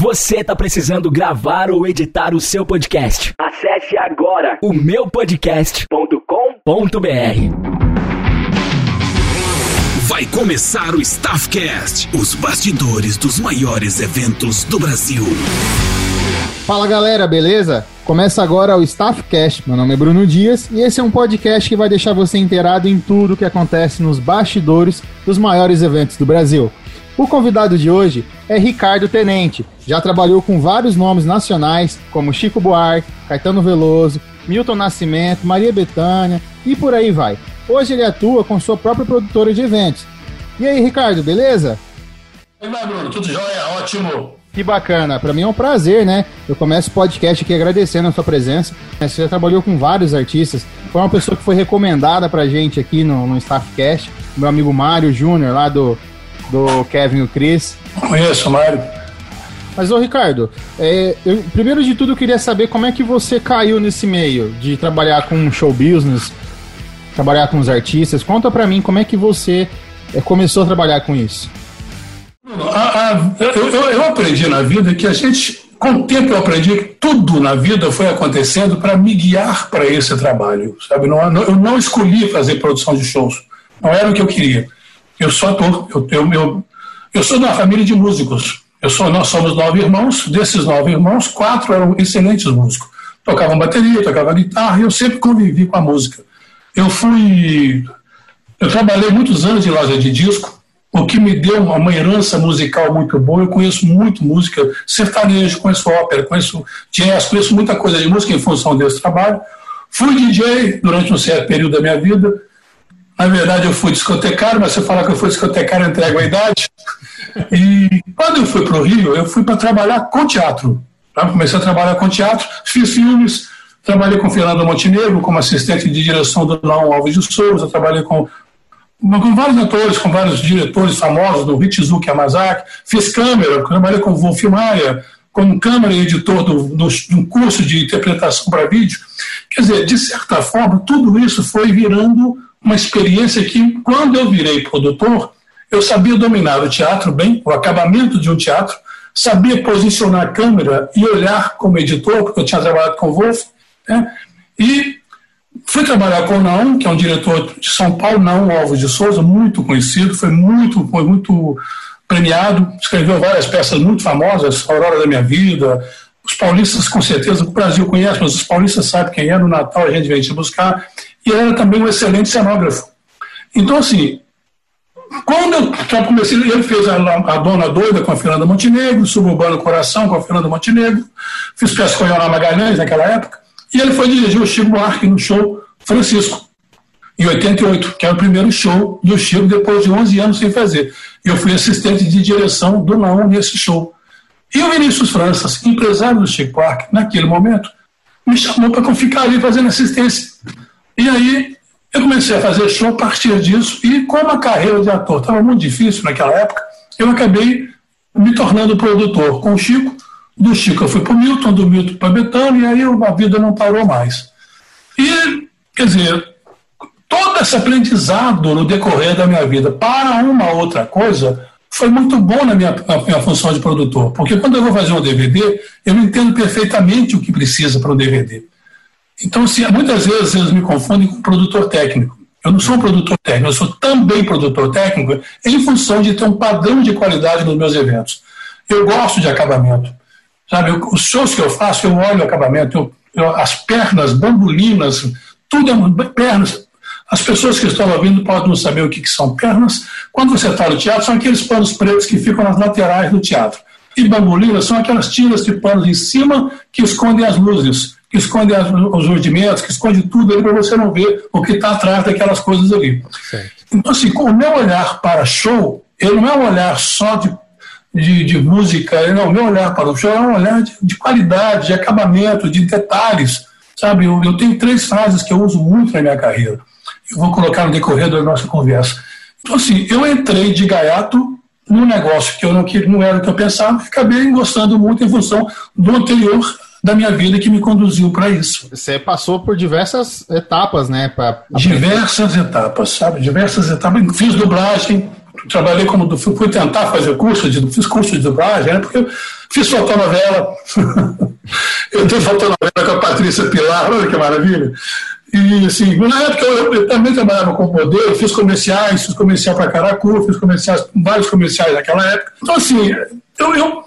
Você tá precisando gravar ou editar o seu podcast? Acesse agora o meupodcast.com.br. Vai começar o Staffcast, os bastidores dos maiores eventos do Brasil. Fala galera, beleza? Começa agora o Staffcast. Meu nome é Bruno Dias e esse é um podcast que vai deixar você inteirado em tudo o que acontece nos bastidores dos maiores eventos do Brasil. O convidado de hoje é Ricardo Tenente. Já trabalhou com vários nomes nacionais, como Chico Buarque, Caetano Veloso, Milton Nascimento, Maria Bethânia e por aí vai. Hoje ele atua com sua própria produtora de eventos. E aí, Ricardo, beleza? Oi, Bruno, tudo jóia? Ótimo. Que bacana, para mim é um prazer, né? Eu começo o podcast aqui agradecendo a sua presença. Você já trabalhou com vários artistas, foi uma pessoa que foi recomendada pra gente aqui no, no Staffcast, meu amigo Mário Júnior, lá do, do Kevin e o Chris. Conheço, Mário. Mas, ô Ricardo, é, eu, primeiro de tudo eu queria saber como é que você caiu nesse meio de trabalhar com show business, trabalhar com os artistas. Conta pra mim como é que você é, começou a trabalhar com isso. A, a, eu, eu, aprendi na vida que a gente, com o tempo eu aprendi que tudo na vida foi acontecendo para me guiar para esse trabalho, sabe? Não, não, eu não escolhi fazer produção de shows, não era o que eu queria. Eu sou ator, eu, eu, eu, eu sou de uma família de músicos. Eu sou, nós somos nove irmãos, desses nove irmãos, quatro eram excelentes músicos. Tocavam bateria, tocavam guitarra, e eu sempre convivi com a música. Eu fui. Eu trabalhei muitos anos em loja de disco, o que me deu uma herança musical muito boa. Eu conheço muito música sertanejo, conheço ópera, conheço jazz, conheço muita coisa de música em função desse trabalho. Fui DJ durante um certo período da minha vida. Na verdade, eu fui discotecário, mas se eu falar que eu fui discotecário, eu entrego a idade. E quando eu fui para o Rio, eu fui para trabalhar com teatro. Tá? Comecei a trabalhar com teatro, fiz filmes, trabalhei com Fernando Montenegro como assistente de direção do Lão Alves de Souza, trabalhei com com vários atores, com vários diretores famosos, do Hitsuki Yamazaki, fiz câmera, trabalhei com Wolf Maia, como câmera e editor do, do, de um curso de interpretação para vídeo. Quer dizer, de certa forma, tudo isso foi virando uma experiência que, quando eu virei produtor, eu sabia dominar o teatro bem, o acabamento de um teatro, sabia posicionar a câmera e olhar como editor, porque eu tinha trabalhado com o Wolf, né? e Fui trabalhar com o Naum, que é um diretor de São Paulo, Naum Alves de Souza, muito conhecido, foi muito, foi muito premiado, escreveu várias peças muito famosas, Aurora da Minha Vida, os paulistas com certeza, o Brasil conhece, mas os paulistas sabem quem é, no Natal a gente vem te buscar, e era também um excelente cenógrafo. Então, assim, quando eu comecei, ele fez a, a, Dona Doida com a Fernanda Montenegro, Suburbano Coração com a Fernanda Montenegro, fiz peça com a Iona Magalhães naquela época, e ele foi dirigir o Chico Buarque no show Francisco, em 88, que era o primeiro show do Chico depois de 11 anos sem fazer. Eu fui assistente de direção do Não nesse show. E o Vinícius Franças, empresário do Chico Buarque, naquele momento, me chamou para ficar ali fazendo assistência. E aí eu comecei a fazer show a partir disso, e como a carreira de ator estava muito difícil naquela época, eu acabei me tornando produtor com o Chico, do Chico eu fui para o Milton, do Milton para Betânia, e aí a vida não parou mais. E, quer dizer, todo esse aprendizado no decorrer da minha vida para uma outra coisa foi muito bom na minha, na minha função de produtor, porque quando eu vou fazer um DVD, eu entendo perfeitamente o que precisa para um DVD. Então, se, muitas vezes eles me confundem com produtor técnico. Eu não sou um produtor técnico, eu sou também produtor técnico em função de ter um padrão de qualidade nos meus eventos. Eu gosto de acabamento. Sabe, os shows que eu faço, eu olho o acabamento, eu, eu, as pernas, bambolinas, tudo é pernas. As pessoas que estão ouvindo podem não saber o que, que são pernas. Quando você está no teatro, são aqueles panos pretos que ficam nas laterais do teatro. E bambolinas são aquelas tiras de panos em cima que escondem as luzes, que escondem as, os rudimentos, que esconde tudo ali para você não ver o que está atrás daquelas coisas ali. Certo. Então, assim, com o meu olhar para show, ele não é um olhar só de de, de música, não, meu olhar para o show é um olhar de, de qualidade, de acabamento, de detalhes, sabe? Eu, eu, tenho três frases que eu uso muito na minha carreira. Eu vou colocar no decorrer da nossa conversa. Então, assim, eu entrei de gaiato num negócio que eu não, que não era o que eu pensava e acabei gostando muito em função do anterior da minha vida que me conduziu para isso. Você passou por diversas etapas, né? Pra... Diversas etapas, sabe? Diversas etapas. Fiz dublagem, trabalhei como fui tentar fazer curso de fiz curso de dublagem, né, porque Fiz fotonovela. eu tenho fotonovela com a Patrícia Pilar, olha que maravilha. E assim, na época eu, eu também trabalhava com modelo, fiz comerciais, fiz comercial para Caracu, fiz comerciais, vários comerciais naquela época. Então, assim, eu, eu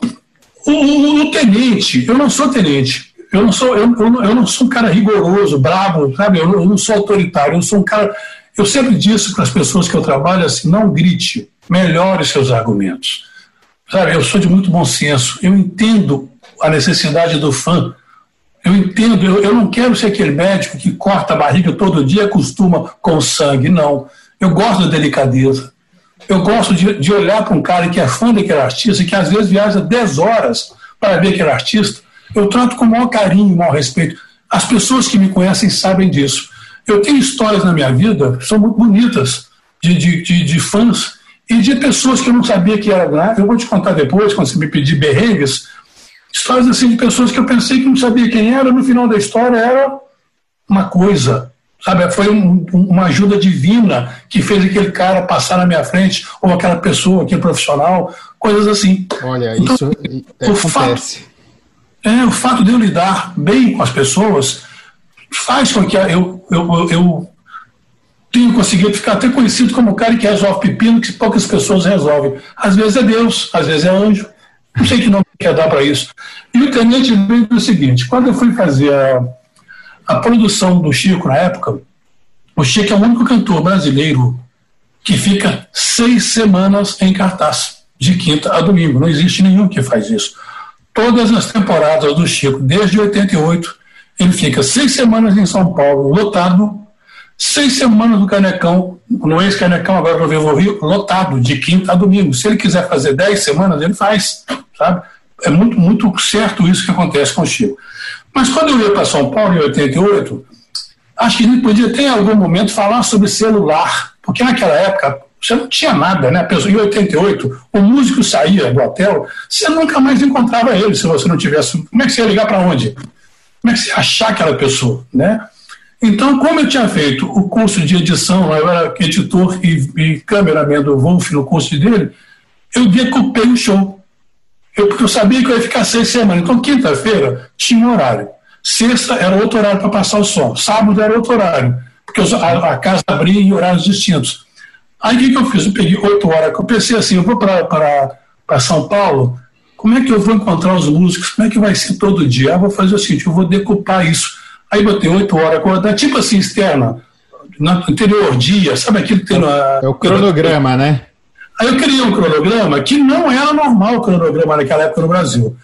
o, o, o, tenente, eu não sou tenente. Eu não sou, eu, eu, eu não sou um cara rigoroso, brabo, sabe? Eu, eu não sou autoritário, eu sou um cara. Eu sempre disse para as pessoas que eu trabalho assim: não grite, melhore seus argumentos. Sabe, eu sou de muito bom senso, eu entendo a necessidade do fã, eu entendo, eu, eu não quero ser aquele médico que corta a barriga todo dia e acostuma com sangue, não. Eu gosto da delicadeza. Eu gosto de, de olhar para um cara que é fã daquele artista, que às vezes viaja 10 horas para ver aquele artista. Eu trato com o maior carinho, o maior respeito. As pessoas que me conhecem sabem disso. Eu tenho histórias na minha vida são muito bonitas, de, de, de, de fãs e de pessoas que eu não sabia que era. Eu vou te contar depois, quando você me pedir berrengues, Histórias assim de pessoas que eu pensei que não sabia quem era, no final da história era uma coisa. Sabe, foi um, uma ajuda divina que fez aquele cara passar na minha frente, ou aquela pessoa, aquele profissional, coisas assim. Olha, então, isso o acontece. Fato, é, o fato de eu lidar bem com as pessoas faz com que eu, eu, eu tenha conseguido ficar até conhecido como o cara que resolve pepino que poucas pessoas resolvem. Às vezes é Deus, às vezes é anjo, não sei que nome quer dar para isso. E o tenente veio o seguinte: quando eu fui fazer a, a produção do Chico na época, o Chico é o único cantor brasileiro que fica seis semanas em cartaz, de quinta a domingo. Não existe nenhum que faz isso. Todas as temporadas do Chico, desde 88, ele fica seis semanas em São Paulo, lotado, seis semanas no Canecão, no ex-Canecão, agora no Vivo Rio, lotado, de quinta a domingo. Se ele quiser fazer dez semanas, ele faz, sabe? É muito, muito certo isso que acontece com o Chico. Mas quando eu ia para São Paulo, em 88, acho que a gente podia ter em algum momento falar sobre celular, porque naquela época você não tinha nada, né? Em 88, o músico saía do hotel, você nunca mais encontrava ele se você não tivesse. Como é que você ia ligar para onde? Como é que você ia achar aquela pessoa, né? Então, como eu tinha feito o curso de edição, eu era editor e, e cameraman do Wolf no curso dele, eu decupei o show. Eu, porque eu sabia que eu ia ficar seis semanas. Então, quinta-feira tinha um horário. Sexta era outro horário para passar o som. Sábado era outro horário, porque a, a casa abria em horários distintos. Aí o que, que eu fiz? Eu peguei oito horas. Eu pensei assim: eu vou para São Paulo, como é que eu vou encontrar os músicos? Como é que vai ser todo dia? Ah, vou fazer o seguinte: eu vou decupar isso. Aí botei oito horas acordar, tipo assim, externa, no anterior dia, sabe aquilo que tem na. É o cronograma, né? Aí eu criei um cronograma que não era normal o cronograma naquela época no Brasil.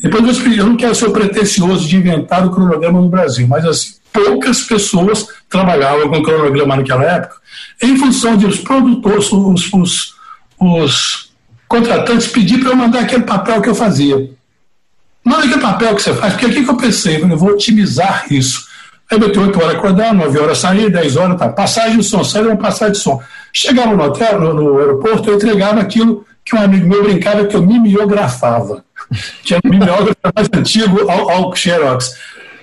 Depois eu expliquei, eu não quero ser pretencioso de inventar o cronograma no Brasil, mas assim, poucas pessoas trabalhavam com cronograma naquela época, em função de os produtores, os, os, os contratantes pedir para eu mandar aquele papel que eu fazia. Manda aquele papel que você faz, porque aqui que eu pensei, eu vou otimizar isso. Aí eu botei 8 horas acordar, 9 horas sair, 10 horas, tá. Passagem de som, saída uma passagem de som. Chegava no hotel, no, no, aeroporto, eu entregava aquilo que um amigo meu brincava que eu mimeografava. Tinha um mimeógrafo mais antigo ao, ao Xerox.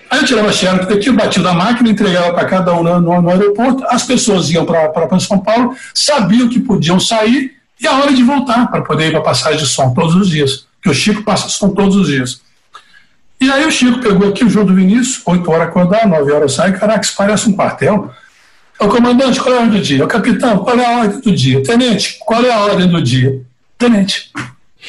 Aí eu tirava xerox daqui, batia da máquina, entregava para cada um no, no, aeroporto, as pessoas iam para São Paulo, sabiam que podiam sair e a hora de voltar para poder ir para passagem de som todos os dias. Porque o Chico passa som todos os dias. E aí o Chico pegou aqui o João do Vinícius, 8 horas acordar, 9 horas sai, caraca, isso parece um quartel. É o comandante, qual é a ordem do dia? O capitão, qual é a ordem do dia? Tenente, qual é a ordem do dia? Tenente.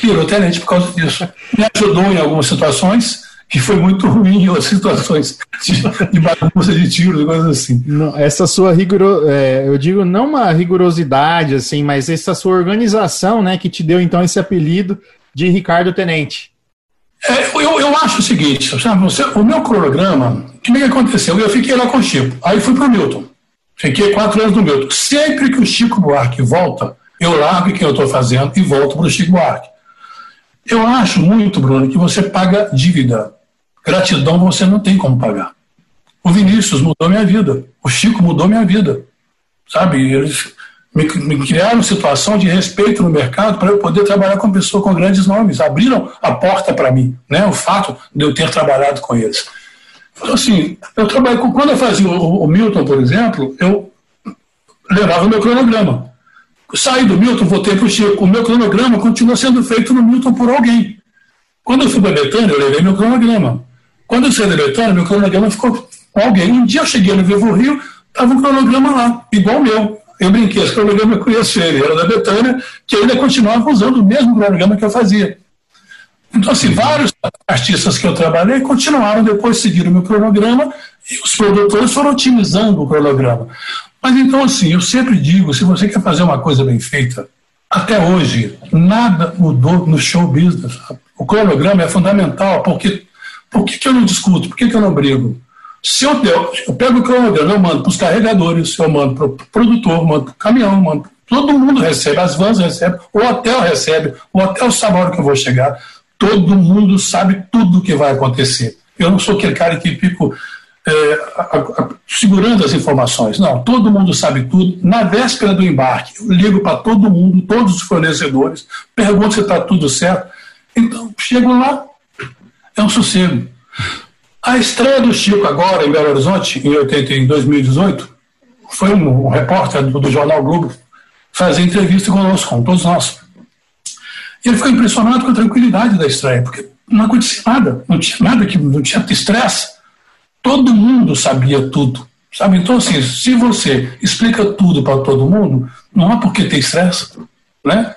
Virou tenente por causa disso. Me ajudou em algumas situações, que foi muito ruim as situações de, de bagunça de tiros, coisas assim. Não, essa sua rigor, é, eu digo não uma rigorosidade assim, mas essa sua organização, né, que te deu então esse apelido de Ricardo Tenente. É, eu, eu acho o seguinte, sabe, o meu cronograma, o que, que aconteceu? Eu fiquei lá com o Chico, aí fui para o Milton. Fiquei quatro anos no Milton. Sempre que o Chico Buarque volta, eu largo quem eu estou fazendo e volto para o Chico Buarque. Eu acho muito, Bruno, que você paga dívida. Gratidão você não tem como pagar. O Vinícius mudou minha vida. O Chico mudou minha vida. Sabe? Eles me, me criaram situação de respeito no mercado para eu poder trabalhar com pessoas com grandes nomes. Abriram a porta para mim, né? O fato de eu ter trabalhado com eles. Então, assim, eu trabalho com, quando eu fazia o, o Milton, por exemplo, eu levava o meu cronograma. Saí do Milton, voltei para o Chico. O meu cronograma continua sendo feito no Milton por alguém. Quando eu fui para Betânia, eu levei meu cronograma. Quando eu saí da Betânia, meu cronograma ficou com alguém. Um dia eu cheguei no Vivo Rio, estava um cronograma lá, igual o meu. Eu brinquei, esse cronograma eu conheço ele, era da Betânia, que ainda continuava usando o mesmo cronograma que eu fazia. Então, assim, vários artistas que eu trabalhei continuaram depois seguindo o meu cronograma e os produtores foram otimizando o cronograma. Mas então, assim, eu sempre digo, se você quer fazer uma coisa bem feita, até hoje, nada mudou no show business. O cronograma é fundamental, porque por que, que eu não discuto? Por que, que eu não brigo? Se eu, eu pego o cronograma, eu mando para os carregadores, eu mando para o produtor, mando para o caminhão, mando, todo mundo recebe, as vans recebem, o hotel recebe, o hotel sabe a hora que eu vou chegar, todo mundo sabe tudo o que vai acontecer. Eu não sou aquele cara que fico é, a, a, segurando as informações. Não, todo mundo sabe tudo. Na véspera do embarque, eu ligo para todo mundo, todos os fornecedores, pergunto se está tudo certo. Então, chego lá, é um sossego. A estreia do Chico agora em Belo Horizonte, em, 80, em 2018, foi um, um repórter do, do, Jornal Globo fazer entrevista conosco, com todos nós. E ele ficou impressionado com a tranquilidade da estreia, porque não acontecia nada, não tinha nada que não tinha estresse. Todo mundo sabia tudo, sabe? Então, assim, se você explica tudo para todo mundo, não há por que ter estresse, né?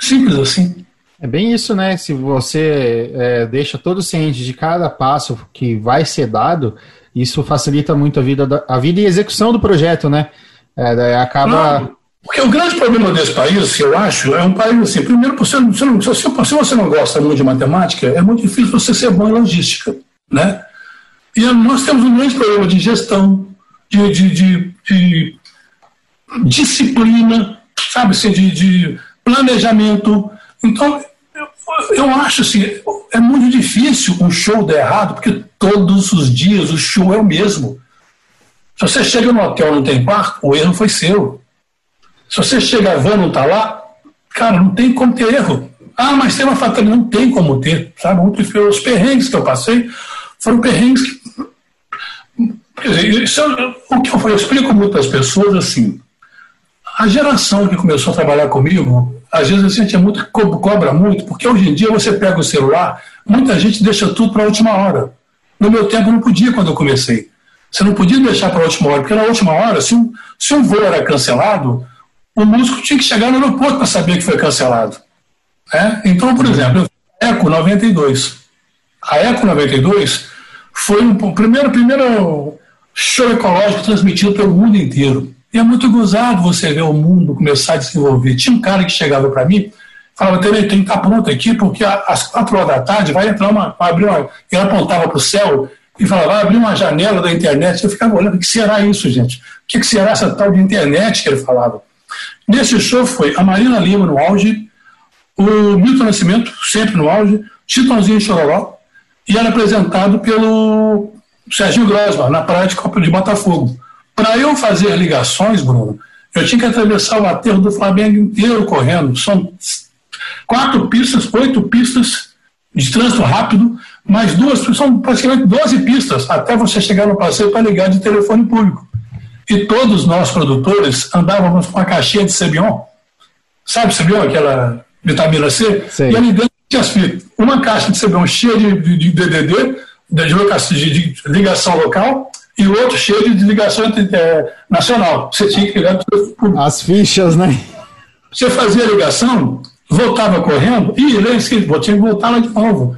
Simples assim. É bem isso, né? Se você é, deixa todo ciente de cada passo que vai ser dado, isso facilita muito a vida, da, a vida e execução do projeto, né? É, acaba. Não, porque o grande problema desse país, eu acho, é um país assim. Primeiro, você, você não, se, se você não gosta muito de matemática, é muito difícil você ser bom em logística, né? E nós temos um grande problema de gestão, de, de, de, de disciplina, sabe assim, de, planejamento. Então, eu acho assim, é muito difícil um show dar errado, porque todos os dias o show é o mesmo. Se você chega no hotel e não tem quarto, o erro foi seu. Se você chega a van não está lá, cara, não tem como ter erro. Ah, mas tem uma fatalidade, não tem como ter, sabe? Muito. Os perrengues que eu passei foram perrengues que. Quer dizer, isso, o que eu, eu explico muito as pessoas assim. A geração que começou a trabalhar comigo, às vezes a gente é muito, cobra muito, porque hoje em dia você pega o celular, muita gente deixa tudo para a última hora. No meu tempo não podia quando eu comecei. Você não podia deixar para a última hora, porque na última hora, se um, se um voo era cancelado, o músico tinha que chegar no aeroporto para saber que foi cancelado. Né? Então, por exemplo, a Eco 92. A Eco 92 foi o primeiro, primeiro show ecológico transmitido pelo mundo inteiro. E é muito gozado você ver o mundo começar a desenvolver. Tinha um cara que chegava para mim, falava, tem que estar pronto aqui, porque às quatro horas da tarde vai entrar uma. Vai abrir uma ele apontava para o céu e falava, vai abrir uma janela da internet. Eu ficava olhando, o que será isso, gente? O que será essa tal de internet que ele falava? Nesse show foi a Marina Lima no auge, o Milton Nascimento, sempre no auge, Titãozinho Chororó, e era apresentado pelo Serginho Grossman, na praia de de Botafogo. Para eu fazer ligações, Bruno, eu tinha que atravessar o aterro do Flamengo inteiro correndo. São quatro pistas, oito pistas de trânsito rápido, mais duas, são praticamente 12 pistas até você chegar no passeio para ligar de telefone público. E todos nós, produtores, andávamos com a caixinha de Sebion. Sabe Sebion, aquela vitamina C? Sim. E ali dentro tinha Uma caixa de Sebion cheia de, de, de DDD, de, de, ligação local, e o outro cheio de ligação é, nacional. Você tinha que ligar As fichas, né? Você fazia a ligação, voltava correndo, e ele tinha que voltar lá de novo.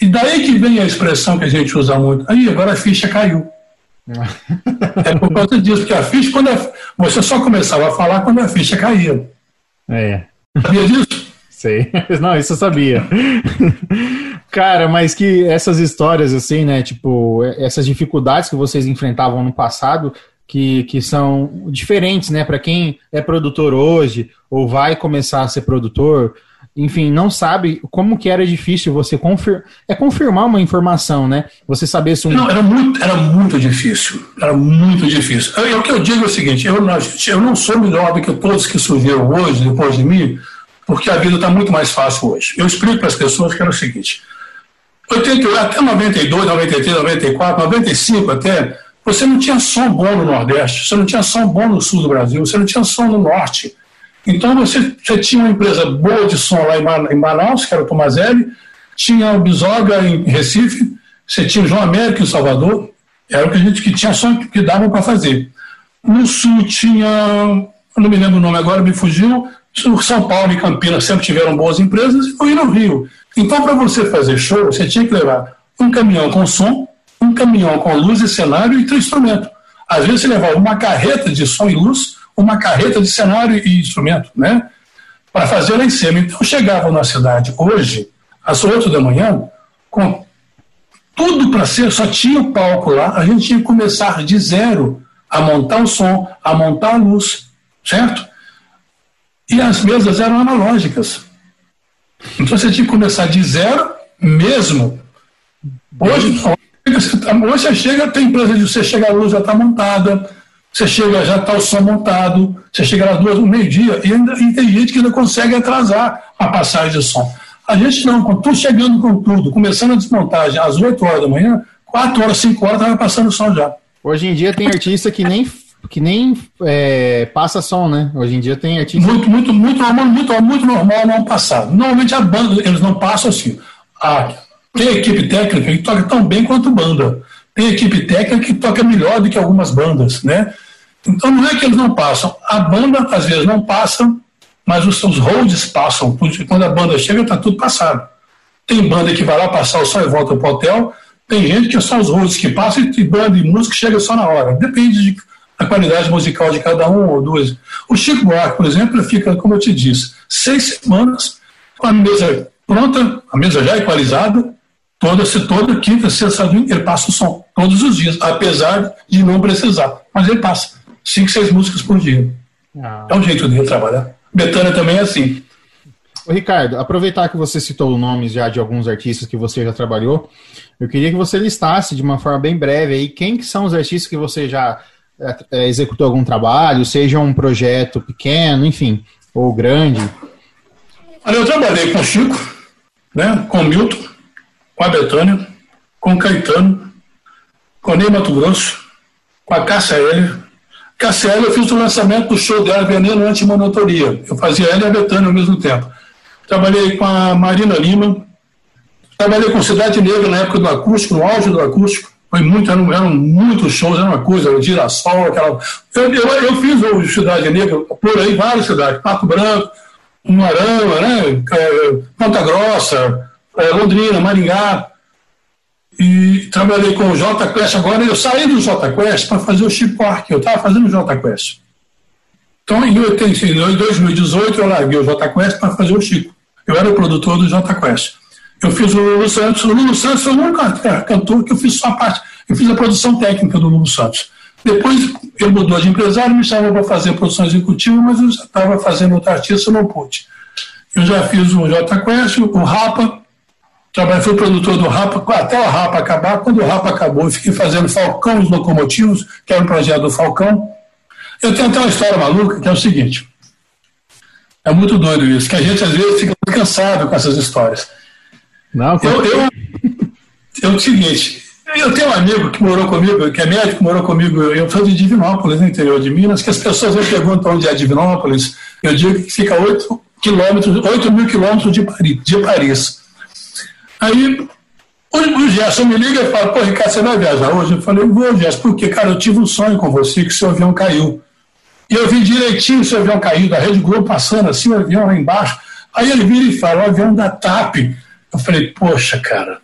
E daí que vem a expressão que a gente usa muito. Aí, agora a ficha caiu. É por causa disso, porque a ficha, quando a, você só começava a falar quando a ficha caía. É. Sabia disso? Sei. Não, isso eu sabia. Cara, mas que essas histórias, assim, né? Tipo, essas dificuldades que vocês enfrentavam no passado, que, que são diferentes, né? Para quem é produtor hoje ou vai começar a ser produtor, enfim, não sabe como que era difícil você confir é confirmar uma informação, né? Você saber se um... Não, era muito, era muito difícil. Era muito difícil. Eu, o que eu digo é o seguinte: eu, eu não sou melhor do que todos que surgiram hoje, depois de mim, porque a vida está muito mais fácil hoje. Eu explico para as pessoas que era o seguinte: 88, até 92, 93, 94, 95 até, você não tinha som bom no Nordeste, você não tinha som bom no Sul do Brasil, você não tinha som no Norte. Então você, você tinha uma empresa boa de som lá em Manaus, que era o Tomazelli, tinha o Bisoga em Recife, você tinha o João América em Salvador, era o que a gente que tinha só que dava para fazer. No sul tinha, não me lembro o nome agora, me fugiu, São Paulo e Campinas sempre tiveram boas empresas e foi no Rio. Então, para você fazer show, você tinha que levar um caminhão com som, um caminhão com luz e cenário e três instrumentos. Às vezes você levava uma carreta de som e luz, uma carreta de cenário e instrumento, né? Para fazer lá em cima. Então, chegava na cidade hoje, às oito da manhã, com tudo para ser, só tinha o palco lá, a gente tinha que começar de zero a montar o som, a montar a luz, certo? E as mesas eram analógicas. Então você tinha que começar de zero mesmo. Hoje, hoje você chega, tem empresa de você chega a luz já está montada, você chega, já está o som montado, você chega às duas meio-dia e, ainda, e tem gente que ainda consegue atrasar a passagem de som. A gente não, quando estou chegando com tudo, começando a desmontagem às 8 horas da manhã, 4 horas, 5 horas estava passando o som já. Hoje em dia tem artista que nem, que nem é, passa som, né? Hoje em dia tem artista. Muito, muito, muito normal, muito, muito normal não passar. Normalmente a banda, eles não passam assim. Ah, tem equipe técnica que toca tão bem quanto banda. Tem equipe técnica que toca melhor do que algumas bandas, né? Então não é que eles não passam. A banda, às vezes, não passa, mas os seus holds passam. Quando a banda chega, está tudo passado. Tem banda que vai lá passar o som e volta para o hotel. Tem gente que é só os holds que passam e banda e música chega só na hora. Depende de, da qualidade musical de cada um ou duas. O Chico Buarque, por exemplo, fica, como eu te disse, seis semanas com a mesa pronta, a mesa já equalizada, toda, toda quinta, sexta, domingo, ele passa o som, todos os dias, apesar de não precisar. Mas ele passa cinco, seis músicas por dia. Ah. É um jeito dele trabalhar. Betânia também é assim. Ô, Ricardo, aproveitar que você citou nomes já de alguns artistas que você já trabalhou, eu queria que você listasse de uma forma bem breve aí quem que são os artistas que você já é, é executou algum trabalho, seja um projeto pequeno, enfim, ou grande. Olha, eu trabalhei com o Chico, né, com o Milton, com a Betânia, com Caetano, com Ney Mato Grosso, com a Cássia Heller, Cassiela, eu fiz o lançamento do show dela, Veneno Antimonotoria. Eu fazia ela e a Betânia ao mesmo tempo. Trabalhei com a Marina Lima, trabalhei com Cidade Negra na época do acústico, no auge do acústico. Foi muito, eram, eram muitos shows, era uma coisa, o Girassol, aquela. Eu, eu, eu fiz o Cidade Negra por aí, várias cidades, Pato Branco, Marama, né? É, Ponta Grossa, Londrina, Maringá e trabalhei com o J Quest. Agora eu saí do J Quest para fazer o Chico Park. Eu estava fazendo o J Quest. Então, em 2018, eu larguei o J Quest para fazer o Chico. Eu era o produtor do J Quest. Eu fiz o Lulu Santos. O Lulu Santos foi o único cantor que eu fiz só a parte. Eu fiz a produção técnica do Lulu Santos. Depois ele mudou de empresário, me chamou para fazer produção executiva, mas eu já estava fazendo outro artista, não pude. Eu já fiz o J Quest, o Rapa, Trabalhei, fui produtor do Rapa, até o Rapa acabar. Quando o Rapa acabou, eu fiquei fazendo Falcão os Locomotivos, que era um projeto do Falcão. Eu tenho até uma história maluca, que é o seguinte. É muito doido isso, que a gente às vezes fica muito cansado com essas histórias. Não, eu, eu, é o seguinte, eu tenho um amigo que morou comigo, que é médico, morou comigo, eu sou de Divinópolis, no interior de Minas, que as pessoas me perguntam onde é Divinópolis, eu digo que fica 8 quilômetros, 8 mil quilômetros de Paris. De Paris. Aí o, o Gerson me liga e fala, pô, Ricardo, você vai viajar hoje? Eu falei, vou, Gerson, porque, cara, eu tive um sonho com você que seu avião caiu. E eu vi direitinho o seu avião caiu, da Rede Globo passando assim, o avião lá embaixo. Aí ele vira e fala, o avião da TAP. Eu falei, poxa, cara.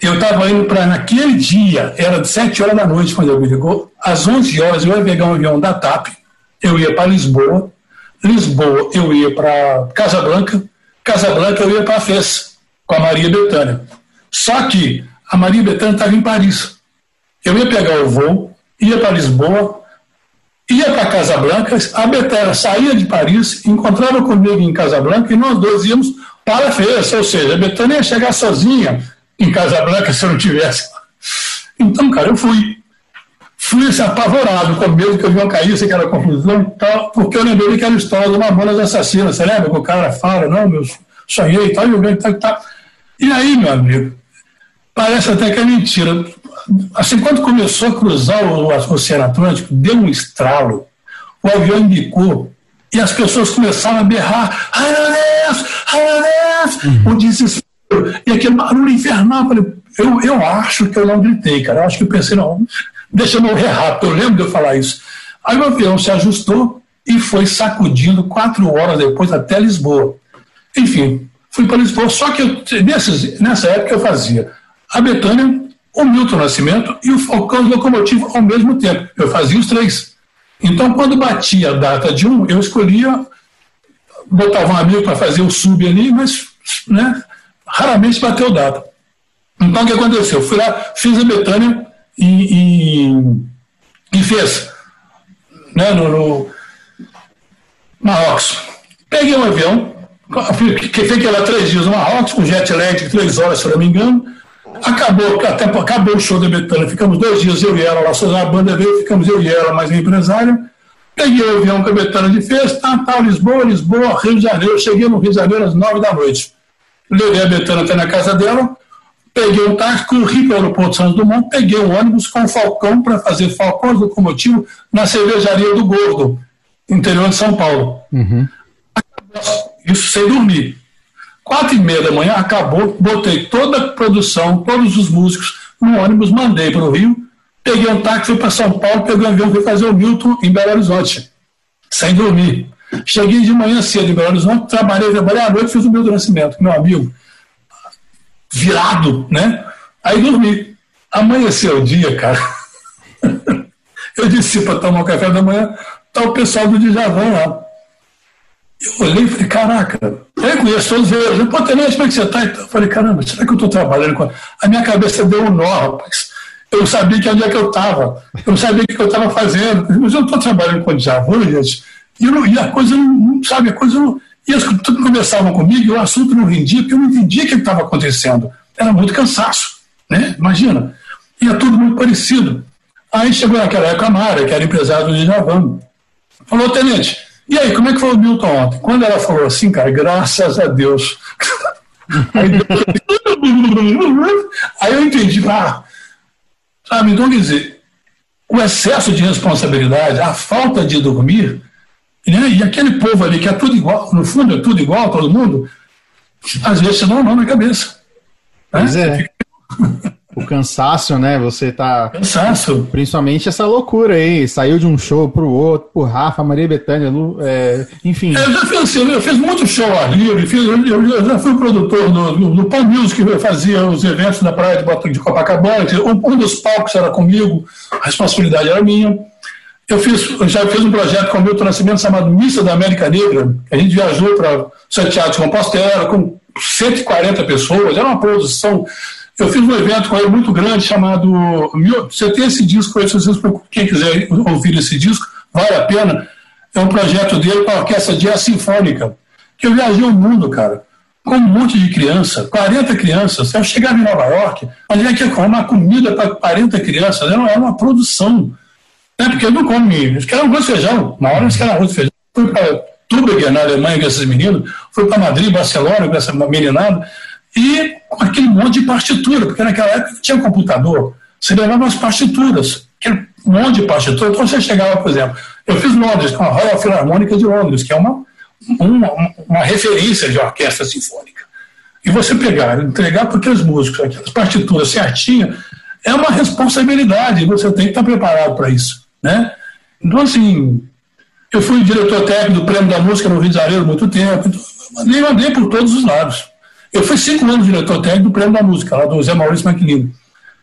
Eu estava indo para, naquele dia, era de 7 horas da noite quando ele me ligou, às 11 horas eu ia pegar um avião da TAP, eu ia para Lisboa, Lisboa eu ia para Casablanca, Casablanca eu ia para Fez com a Maria Bethânia. Só que a Maria Bethânia estava em Paris. Eu ia pegar o voo, ia para Lisboa, ia para Casablanca, a Betânia saía de Paris, encontrava comigo em Casablanca e nós dois íamos para a festa, ou seja, a Betânia ia chegar sozinha em Casablanca se eu não tivesse. Então, cara, eu fui. Fui assim, apavorado, com medo que eu uma caíça, aquela confusão e tal, porque eu lembrei que era a história de uma banda assassina. Você lembra que o cara fala, não, meu, sonhei e tal, e eu tal, tal. E aí, meu amigo, parece até que é mentira. Assim, quando começou a cruzar o, o Oceano Atlântico, deu um estralo, o avião embicou e as pessoas começaram a berrar, Aranés, Aranés, uhum. o desespero E aquele barulho infernal, eu, eu acho que eu não gritei, cara. Eu acho que eu pensei, não, deixa eu morrer rápido. Eu lembro de eu falar isso. Aí o avião se ajustou e foi sacudindo quatro horas depois até Lisboa. Enfim, fui para Lisboa. Só que eu, nesses, nessa época eu fazia a Betânia, o Milton Nascimento e o Falcão Locomotivo ao mesmo tempo. Eu fazia os três. Então, quando batia a data de um, eu escolhia, botava um amigo para fazer o sub ali, mas né, raramente bateu data. Então, o que aconteceu? Eu fui lá, fiz a Betânia e, e, e fez né, no, no. Peguei um avião, que fiquei lá três dias no Marrocos, com jet lag, três horas, se eu não me engano. Acabou, até acabou o show da Betânia, ficamos dois dias, eu e ela lá, só a banda veio, ficamos eu e ela, mais um empresário. Peguei o avião com a Betânia de festa, tá, tá, Lisboa, Lisboa, Rio de Janeiro. Cheguei no Rio de Janeiro às nove da noite. Levei a Betânia até na casa dela, peguei um táxi, corri para o aeroporto Santos Dumont, peguei um ônibus com o Falcão para fazer Falcão locomotivo na cervejaria do Gordo, interior de São Paulo. Uhum. Isso sem dormir. Quatro e meia da manhã acabou, botei toda a produção, todos os músicos no ônibus, mandei para o Rio, peguei um táxi, fui para São Paulo, peguei um avião, fui fazer o Milton em Belo Horizonte, sem dormir. Cheguei de manhã cedo em Belo Horizonte, trabalhei, trabalhei à noite, fiz o Milton Nascimento, meu amigo, virado, né? Aí dormi. Amanheceu o dia, cara. Eu disse para tomar o café da manhã, tá o pessoal do Djavan lá. Eu olhei e falei, caraca, eu conheço todos eles. Pô, Tenente, como é que você está? Eu falei, caramba, será que eu estou trabalhando com. A minha cabeça deu um nó, rapaz. Eu sabia que onde é que eu estava. Eu sabia o que eu estava fazendo. Mas eu estou trabalhando com Djavan, gente. E, eu, e a coisa não, sabe, a coisa não. E eles tudo conversavam comigo e o assunto não rendia, porque eu não entendia o que estava acontecendo. Era muito cansaço, né? Imagina. E é tudo muito parecido. Aí chegou naquela época a Mara, que era empresária do Djavan. Falou, Tenente, e aí, como é que foi o Milton ontem? Quando ela falou assim, cara, graças a Deus. aí, aí eu entendi, ah, sabe, então quer dizer, o excesso de responsabilidade, a falta de dormir, né, e aquele povo ali que é tudo igual, no fundo é tudo igual, todo mundo, às vezes você dá um nó na cabeça. Né? Pois é. o cansaço, né? Você tá. Cansaço. Principalmente essa loucura aí. Saiu de um show pro outro, pro Rafa, Maria Bethânia, Lu, é, enfim. Eu já fiz eu fiz muito show ao livre, fiz, eu, eu, já fui produtor do, do, do Pan Music, eu fazia os eventos na praia de, de Copacabana, um, um dos palcos era comigo, a responsabilidade era minha. Eu, fiz, eu já fiz um projeto com o Milton Nascimento chamado Missa da América Negra. A gente viajou para Santiago de Compostela com 140 pessoas, era uma produção eu fiz um evento com ele muito grande chamado. Você tem esse disco aí, se vocês, quem quiser ouvir esse disco, vale a pena. É um projeto dele com a Orquestra Jazz Sinfônica. Que eu viajei o mundo, cara, com um monte de criança, 40 crianças. Eu chegava em Nova York, onde é que é uma comida para 40 crianças? Era uma, produção. É porque eu não come. Eles querem arroz e feijão. Na hora eles querem arroz e feijão. Fui para Tübingen, na Alemanha, com esses meninos. Fui para Madrid, Barcelona, com essa meninada e aquele monte de partitura, porque naquela época tinha computador, você levava as partituras, aquele monte de partitura. Então você chegava, por exemplo, eu fiz Londres, com a Royal Philharmonic de Londres, que é uma, uma, uma referência de orquestra sinfônica. E você pegar, entregar para aqueles músicos aquelas partituras certinhas, é uma responsabilidade, você tem que estar preparado para isso. Né? Então, assim, eu fui diretor técnico do Prêmio da Música no Rio de Janeiro há muito tempo, então, andei, andei por todos os lados. Eu fui cinco anos diretor técnico do Prêmio da Música, lá do Zé Maurício Maquilino.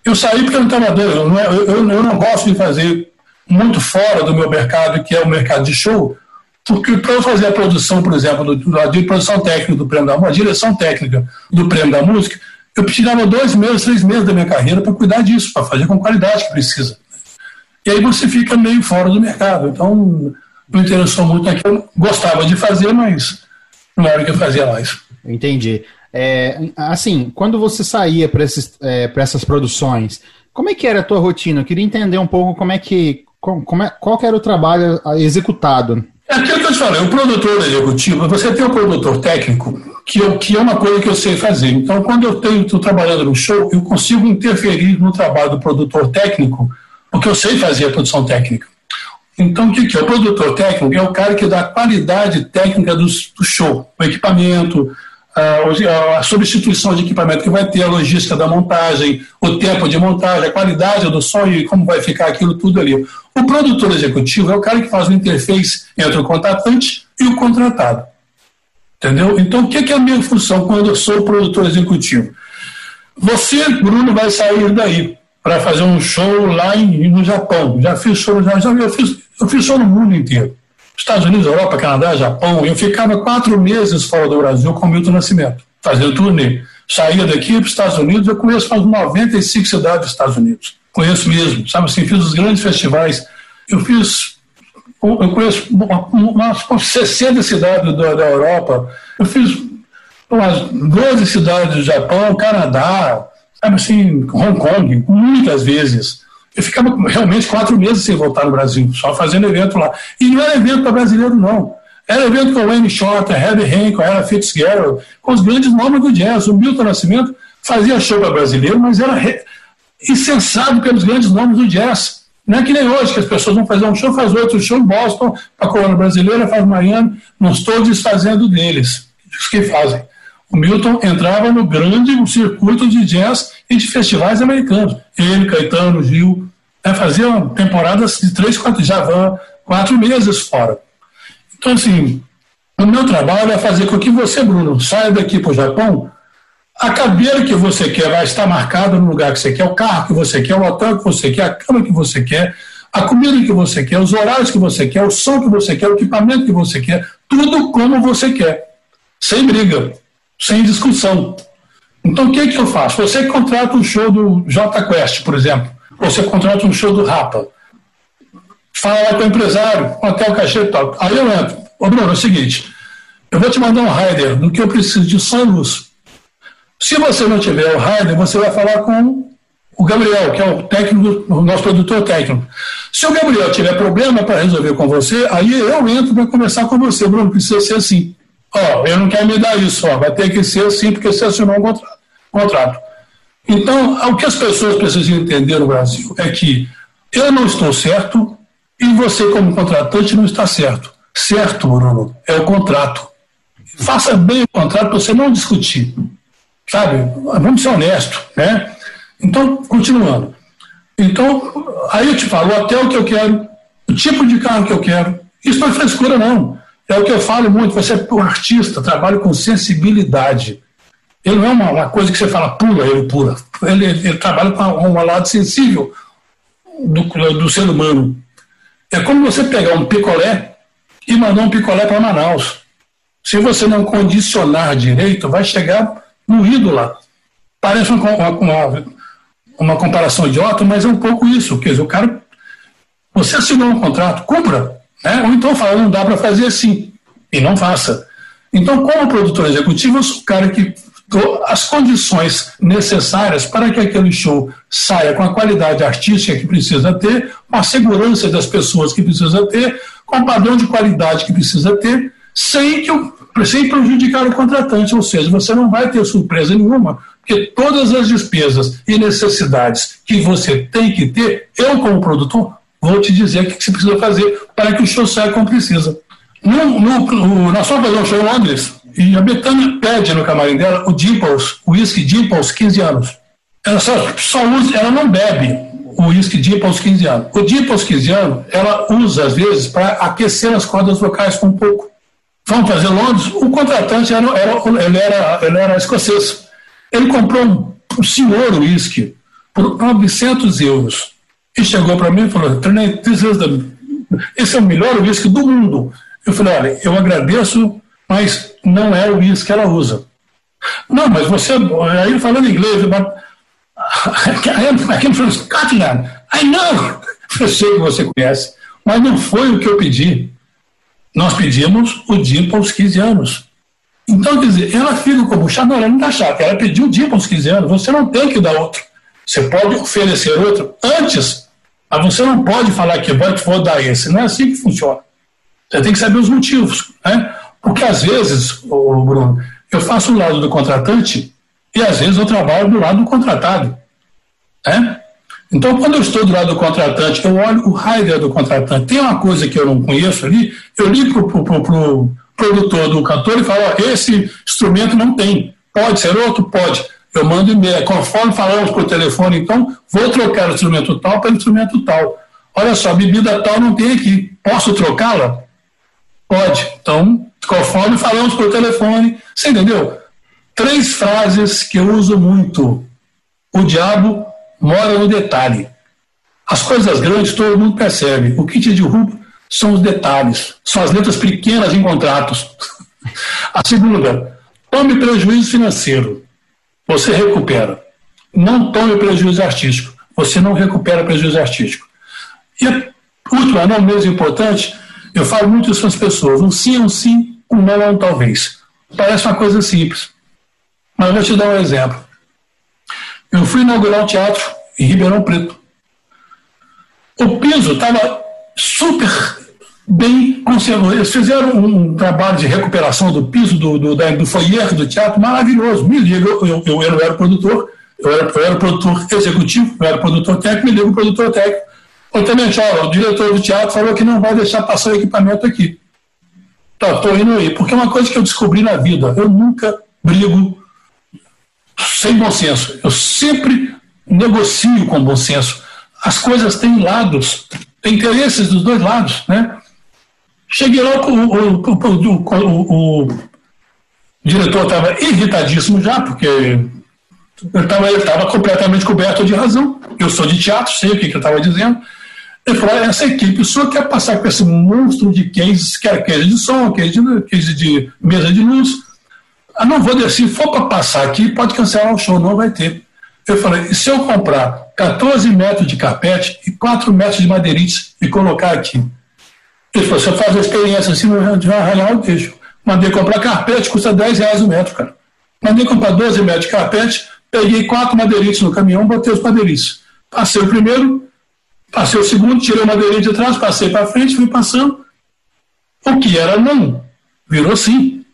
Eu saí porque eu não estava doido, eu, eu, eu, eu não gosto de fazer muito fora do meu mercado, que é o mercado de show, porque para eu fazer a produção, por exemplo, do, a produção técnica do Prêmio da Música, a direção técnica do Prêmio da Música, eu precisava dois meses, três meses da minha carreira para cuidar disso, para fazer com qualidade que precisa. E aí você fica meio fora do mercado. Então, não interessou muito naquilo. Gostava de fazer, mas não era o que eu fazia mais. Entendi. É, assim, quando você saía para é, essas produções, como é que era a tua rotina? Eu queria entender um pouco como é que. Como é, qual era o trabalho executado. É aquilo que eu te falei, o produtor executivo, você tem o produtor técnico, que, eu, que é uma coisa que eu sei fazer. Então, quando eu estou trabalhando no show, eu consigo interferir no trabalho do produtor técnico, porque eu sei fazer a produção técnica. Então, o que, que é? O produtor técnico é o cara que dá a qualidade técnica do, do show, o equipamento, a, a substituição de equipamento que vai ter, a logística da montagem, o tempo de montagem, a qualidade do som e como vai ficar aquilo tudo ali. O produtor executivo é o cara que faz o interface entre o contratante e o contratado. Entendeu? Então, o que é a minha função quando eu sou produtor executivo? Você, Bruno, vai sair daí para fazer um show lá em, no Japão. Já fiz show no Japão, eu fiz, eu fiz show no mundo inteiro. Estados Unidos, Europa, Canadá, Japão. Eu ficava quatro meses fora do Brasil com o Milton Nascimento, fazendo turnê. Saía daqui para os Estados Unidos, eu conheço mais 95 cidades dos Estados Unidos. Conheço mesmo, sabe assim, fiz os grandes festivais. Eu fiz, eu conheço umas 60 cidades da, da Europa. Eu fiz umas 12 cidades do Japão, Canadá, sabe assim, Hong Kong, muitas vezes. Eu ficava realmente quatro meses sem voltar no Brasil, só fazendo evento lá. E não era evento para brasileiro, não. Era evento com o Wayne Shorter, Herbie Hancock, Ella Fitzgerald, com os grandes nomes do jazz. O Milton Nascimento fazia show para brasileiro, mas era re... pelos grandes nomes do jazz. Não é que nem hoje, que as pessoas vão fazer um show, faz outro show em Boston, para a colônia brasileira, faz Miami, não estou desfazendo deles, os que fazem. O Milton entrava no grande circuito de jazz e de festivais americanos. Ele, Caetano, Gil, né, faziam temporadas de três, quatro, Javan, quatro meses fora. Então, assim, o meu trabalho é fazer com que você, Bruno, saia daqui para o Japão, a cadeira que você quer vai estar marcada no lugar que você quer, o carro que você quer, o hotel que você quer, a cama que você quer, a comida que você quer, os horários que você quer, o som que você quer, o equipamento que você quer, tudo como você quer, sem briga sem discussão. Então, o que, que eu faço? Você contrata um show do J Quest, por exemplo, você contrata um show do Rapa, fala lá com o empresário, quanto é o cachê e tal. Aí eu entro. Ô, Bruno, é o seguinte, eu vou te mandar um rider do que eu preciso de som luz. Se você não tiver o rider, você vai falar com o Gabriel, que é o técnico, o nosso produtor técnico. Se o Gabriel tiver problema para resolver com você, aí eu entro para conversar com você. Bruno, precisa ser assim. Ó, eu não quero me dar isso, ó, vai ter que ser assim, porque você assinou um contrato. Então, o que as pessoas precisam entender no Brasil é que eu não estou certo e você, como contratante, não está certo. Certo, Bruno, é o contrato. Faça bem o contrato para você não discutir. Sabe? Vamos ser honestos, né? Então, continuando. Então, aí eu te falo o hotel que eu quero, o tipo de carro que eu quero. Isso não é frescura, não. É o que eu falo muito, você é um artista, trabalha com sensibilidade. Ele não é uma, uma, coisa que você fala pula, ele pula. Ele, ele trabalha com um lado sensível do, do ser humano. É como você pegar um picolé e mandar um picolé para Manaus. Se você não condicionar direito, vai chegar no lá. Parece uma, uma, uma comparação idiota, mas é um pouco isso. Quer dizer, o cara. Você assinou um contrato, cumpra. Né? Ou então fala, não dá para fazer assim, e não faça. Então, como produtor executivo, eu sou o cara que as condições necessárias para que aquele show saia com a qualidade artística que precisa ter, com a segurança das pessoas que precisa ter, com o padrão de qualidade que precisa ter, sem, que, sem prejudicar o contratante. Ou seja, você não vai ter surpresa nenhuma, porque todas as despesas e necessidades que você tem que ter, eu, como produtor, vou te dizer o que você precisa fazer para que o show saia como precisa. No, no, nós fomos fazer um show em Londres e a Betânia pede no camarim dela o Dimples, o whisky Dimples 15 anos. Ela só, só usa, ela não bebe o whisky Dimples 15 anos. O Dimples 15 anos, ela usa às vezes para aquecer as cordas vocais com um pouco. Vamos fazer Londres? O contratante era, era, ele, era, ele era escocês. Ele comprou um, um senhor whisky por 900 euros. E chegou para mim e falou: esse é o melhor uísque do mundo. Eu falei: olha, eu agradeço, mas não é o uísque que ela usa. Não, mas você. Aí falando inglês, aqui no Scotland, I know. Eu sei que você conhece, mas não foi o que eu pedi. Nós pedimos o DIM para os 15 anos. Então, quer dizer, ela fica como chata, não, ela não está chata, ela pediu o DIM para os 15 anos, você não tem que dar outro. Você pode oferecer outro antes mas você não pode falar que vou dar esse. Não é assim que funciona. Você tem que saber os motivos. Né? Porque às vezes, ô Bruno, eu faço o lado do contratante e às vezes eu trabalho do lado do contratado. Né? Então, quando eu estou do lado do contratante, eu olho o rider do contratante. Tem uma coisa que eu não conheço ali, eu ligo para o produtor do cantor e fala: ó, esse instrumento não tem, pode ser outro? Pode. Eu mando e-mail. Conforme falamos por telefone, então, vou trocar o instrumento tal pelo instrumento tal. Olha só, bebida tal não tem aqui. Posso trocá-la? Pode. Então, conforme falamos por telefone, você entendeu? Três frases que eu uso muito. O diabo mora no detalhe. As coisas grandes todo mundo percebe. O que te derruba são os detalhes, são as letras pequenas em contratos. A segunda, tome prejuízo financeiro, você recupera. Não tome prejuízo artístico, você não recupera prejuízo artístico. E a última, não menos importante, eu falo muito isso para as pessoas: um sim é um sim, um não é um talvez. Parece uma coisa simples, mas eu vou te dar um exemplo. Eu fui inaugurar um teatro em Ribeirão Preto. O piso estava super bem conservado. Eles fizeram um trabalho de recuperação do piso do, do, do foyer do teatro maravilhoso. Me liga, eu, eu, eu, era produtor, eu era, eu era produtor executivo, eu era produtor técnico, me liga o produtor técnico. Ô, Tenente, o diretor do teatro falou que não vai deixar passar o equipamento aqui. Tá, estou indo aí. Porque é uma coisa que eu descobri na vida. Eu nunca brigo sem bom senso. Eu sempre negocio com bom senso. As coisas têm lados tem interesses dos dois lados, né? Cheguei lá, o, o, o diretor estava irritadíssimo já, porque ele estava completamente coberto de razão. Eu sou de teatro, sei o que, que eu estava dizendo. Ele falou: essa equipe sua quer passar com esse monstro de cases, quer case de som, case de, case de mesa de luz. Ah, não vou descer, se for para passar aqui, pode cancelar o show, não vai ter. Eu falei: se eu comprar 14 metros de carpete e 4 metros de madeirites e colocar aqui. Ele falou, você faz a experiência assim, vai arranhar o deixo. Mandei comprar carpete, custa 10 reais o metro, cara. Mandei comprar 12 metros de carpete, peguei quatro madeirites no caminhão, botei os madeirites. Passei o primeiro, passei o segundo, tirei o madeirite de trás, passei para frente, fui passando. O que era não, virou sim.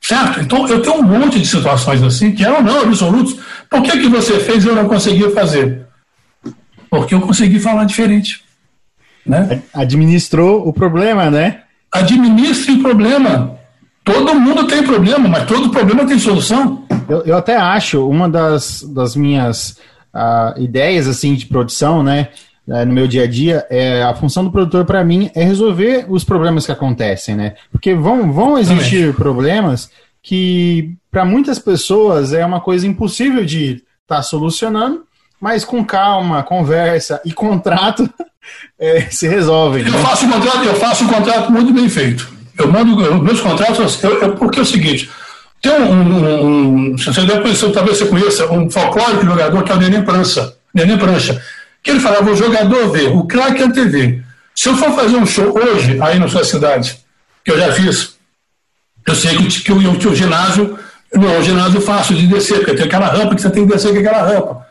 Certo? Então, eu tenho um monte de situações assim, que eram não absolutos. Por que, que você fez e eu não consegui fazer? Porque eu consegui falar diferente. Né? Administrou o problema, né? Administre o problema. Todo mundo tem problema, mas todo problema tem solução. Eu, eu até acho, uma das, das minhas uh, ideias assim de produção, né? Uh, no meu dia a dia, é, a função do produtor para mim é resolver os problemas que acontecem, né? Porque vão, vão existir Também. problemas que para muitas pessoas é uma coisa impossível de estar tá solucionando, mas com calma, conversa e contrato é, se resolvem. Eu né? faço um contrato, eu faço um contrato muito bem feito. Eu mando eu, meus contratos, eu, eu, porque é o seguinte. Tem um, um, um, você deve conhecer, talvez você conheça, um folclórico jogador que é o Neném Prancha. Neném Prancha. Que ele falava, o jogador vê, o craque é TV. Se eu for fazer um show hoje, aí na sua cidade, que eu já fiz, eu sei que, que, o, que o ginásio não é um ginásio fácil de descer, porque tem aquela rampa que você tem que descer com aquela rampa.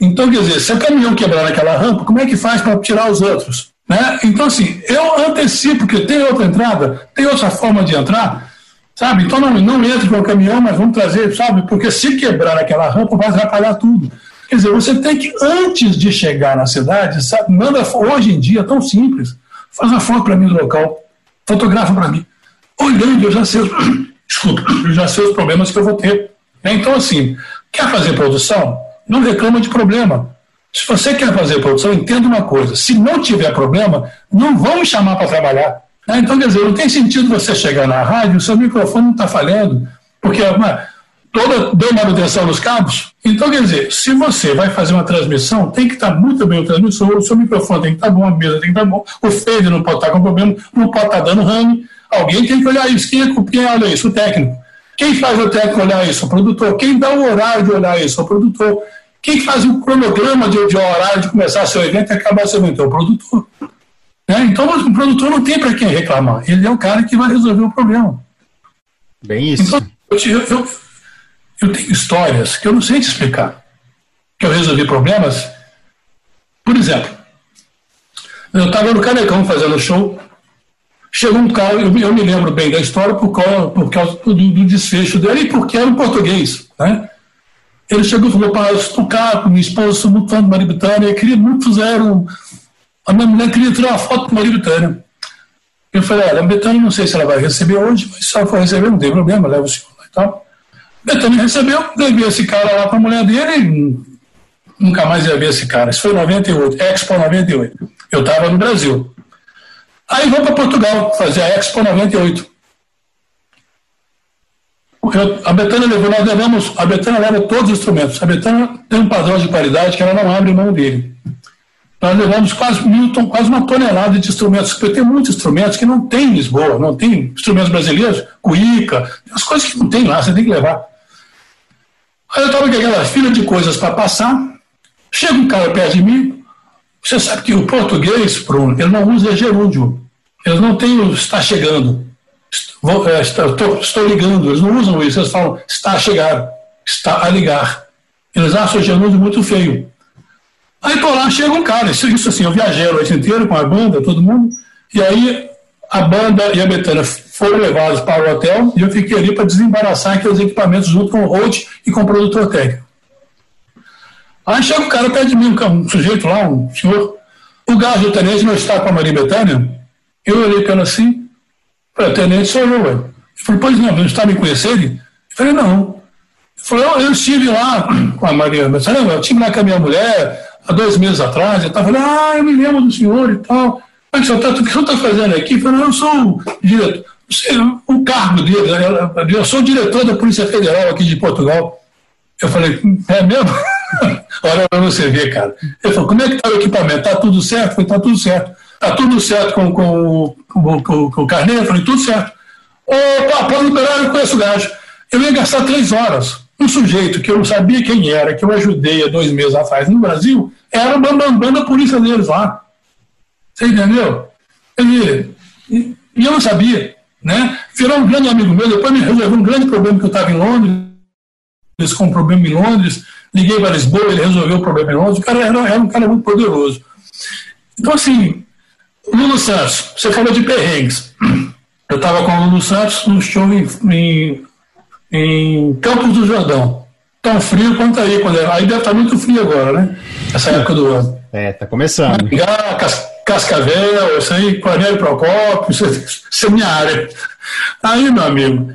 Então, quer dizer, se o caminhão quebrar naquela rampa, como é que faz para tirar os outros? Né? Então, assim, eu antecipo que tem outra entrada, tem outra forma de entrar, sabe? Então, não, não entre com o caminhão, mas vamos trazer, sabe? Porque se quebrar naquela rampa, vai atrapalhar tudo. Quer dizer, você tem que, antes de chegar na cidade, sabe? Manda, hoje em dia, tão simples, faz uma foto para mim do local, fotografa para mim olhando, eu já sei, os, desculpa, eu já sei os problemas que eu vou ter. Né? Então, assim, quer fazer produção? Não reclama de problema. Se você quer fazer produção, entenda uma coisa: se não tiver problema, não vão me chamar para trabalhar. Né? Então, quer dizer, não tem sentido você chegar na rádio, seu microfone não está falhando, porque uma, toda deu manutenção nos cabos. Então, quer dizer, se você vai fazer uma transmissão, tem que estar tá muito bem o transmissor, o seu microfone tem que estar tá bom, a mesa tem que estar tá bom, o fade não pode estar com problema, não pode estar dando rame. Alguém tem que olhar isso. Quem, é, quem olha isso? O técnico. Quem faz o técnico olhar isso? O produtor. Quem dá o horário de olhar isso? O produtor. Quem faz o cronograma de, de horário de começar seu evento e acabar seu evento? É o produtor. Né? Então, o produtor não tem para quem reclamar. Ele é o cara que vai resolver o problema. Bem isso. Então, eu, eu, eu tenho histórias que eu não sei te explicar. Que eu resolvi problemas. Por exemplo, eu estava no Canecão fazendo show Chegou um cara, eu, eu me lembro bem da história por causa, por causa do, do, desfecho dele e porque era um português. Né? Ele chegou e falou: para eu estou cá com minha esposa, sou muito fã de Maria queria muito fazer um. A minha mulher queria tirar uma foto com Maria Bethânia. Eu falei, olha, a Betânia não sei se ela vai receber hoje, mas se ela for receber, não tem problema, leva o senhor lá e tal. Betânia recebeu, levei esse cara lá com a mulher dele e nunca mais ia ver esse cara. Isso foi em 98, Expo 98. Eu estava no Brasil. Aí vou para Portugal fazer a Expo 98. Eu, a Betânia levou, nós levamos, a Betânia leva todos os instrumentos. A Betânia tem um padrão de qualidade que ela não abre mão dele. Nós levamos quase, mil, quase uma tonelada de instrumentos, porque tem muitos instrumentos que não tem em Lisboa, não tem instrumentos brasileiros, cuíca, as coisas que não tem lá, você tem que levar. Aí eu estava com aquela fila de coisas para passar, chega um cara perto de mim, você sabe que o português, Bruno, ele não usa gerúndio, ele não tem o está chegando, é, estou ligando, eles não usam isso, eles falam está a chegar, está a ligar. Eles acham o gerúndio muito feio. Aí por lá chega um cara, isso, isso assim, eu viajei a noite inteira com a banda, todo mundo, e aí a banda e a Betânia foram levados para o hotel e eu fiquei ali para desembaraçar aqueles equipamentos junto com o Road e com o produtor técnico. Aí chega um cara perto de mim, um, sujeito lá, um senhor, o gás do tenente não está com a Maria Betânia? Eu olhei para ela assim, falei, tenente sou eu, ué. Ele falou, pois não, não está me conhecendo? Eu falei, não. Ele falou, eu, eu estive lá com a Maria Betânia, eu estive lá com a minha mulher, há dois meses atrás, eu estava falando, ah, eu me lembro do senhor e tal. Mas senhor tá, o que o senhor está fazendo aqui? Eu falei, eu sou o diretor, o cargo dele, eu sou o diretor da Polícia Federal aqui de Portugal. Eu falei, é mesmo? Olha para você ver, cara. Ele falou, como é que está o equipamento? Está tudo certo? Falei, está tudo certo. Está tudo certo com, com, com, com, com o carneiro? Falei, tudo certo. Opa, pode liberar, eu conheço o gajo. Eu ia gastar três horas. Um sujeito que eu não sabia quem era, que eu ajudei há dois meses atrás no Brasil, era o bambambam da polícia deles lá. Você entendeu? Ele, e, eu não sabia. Né? Virou um grande amigo meu, depois me resolveu um grande problema que eu estava em Londres, com um problema em Londres, liguei para Lisboa, ele resolveu o problema em Londres, o cara era, era um cara muito poderoso. Então, assim, Lulu Santos, você falou de perrengues. Eu estava com o Lulu Santos no show em, em, em Campos do Jordão. Tão frio quanto aí, quando aí deve estar muito frio agora, né? Essa época do ano. É, tá começando. Maringá, Cas Cascavel, isso aí, Cornélio Procópio, isso, isso é minha área. Aí, meu amigo,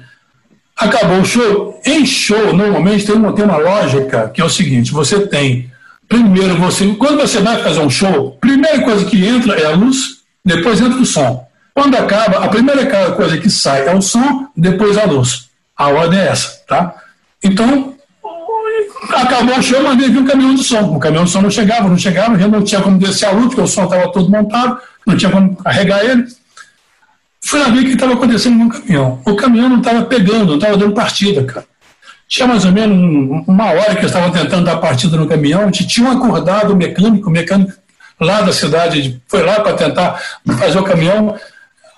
acabou o show. Em show, normalmente tem uma, tem uma lógica que é o seguinte: você tem, primeiro, você, quando você vai fazer um show, primeira coisa que entra é a luz, depois entra o som. Quando acaba, a primeira coisa que sai é o som, depois a luz. A ordem é essa, tá? Então, acabou o show, mandei vir um caminhão de som. O caminhão de som não chegava, não chegava, já não tinha como descer a luz, porque o som estava todo montado, não tinha como carregar ele. Fui lá ver o que estava acontecendo no caminhão. O caminhão não estava pegando, não estava dando partida, cara. Tinha mais ou menos uma hora que eu estava tentando dar partida no caminhão, tinha acordado o mecânico, o mecânico lá da cidade, foi lá para tentar fazer o caminhão.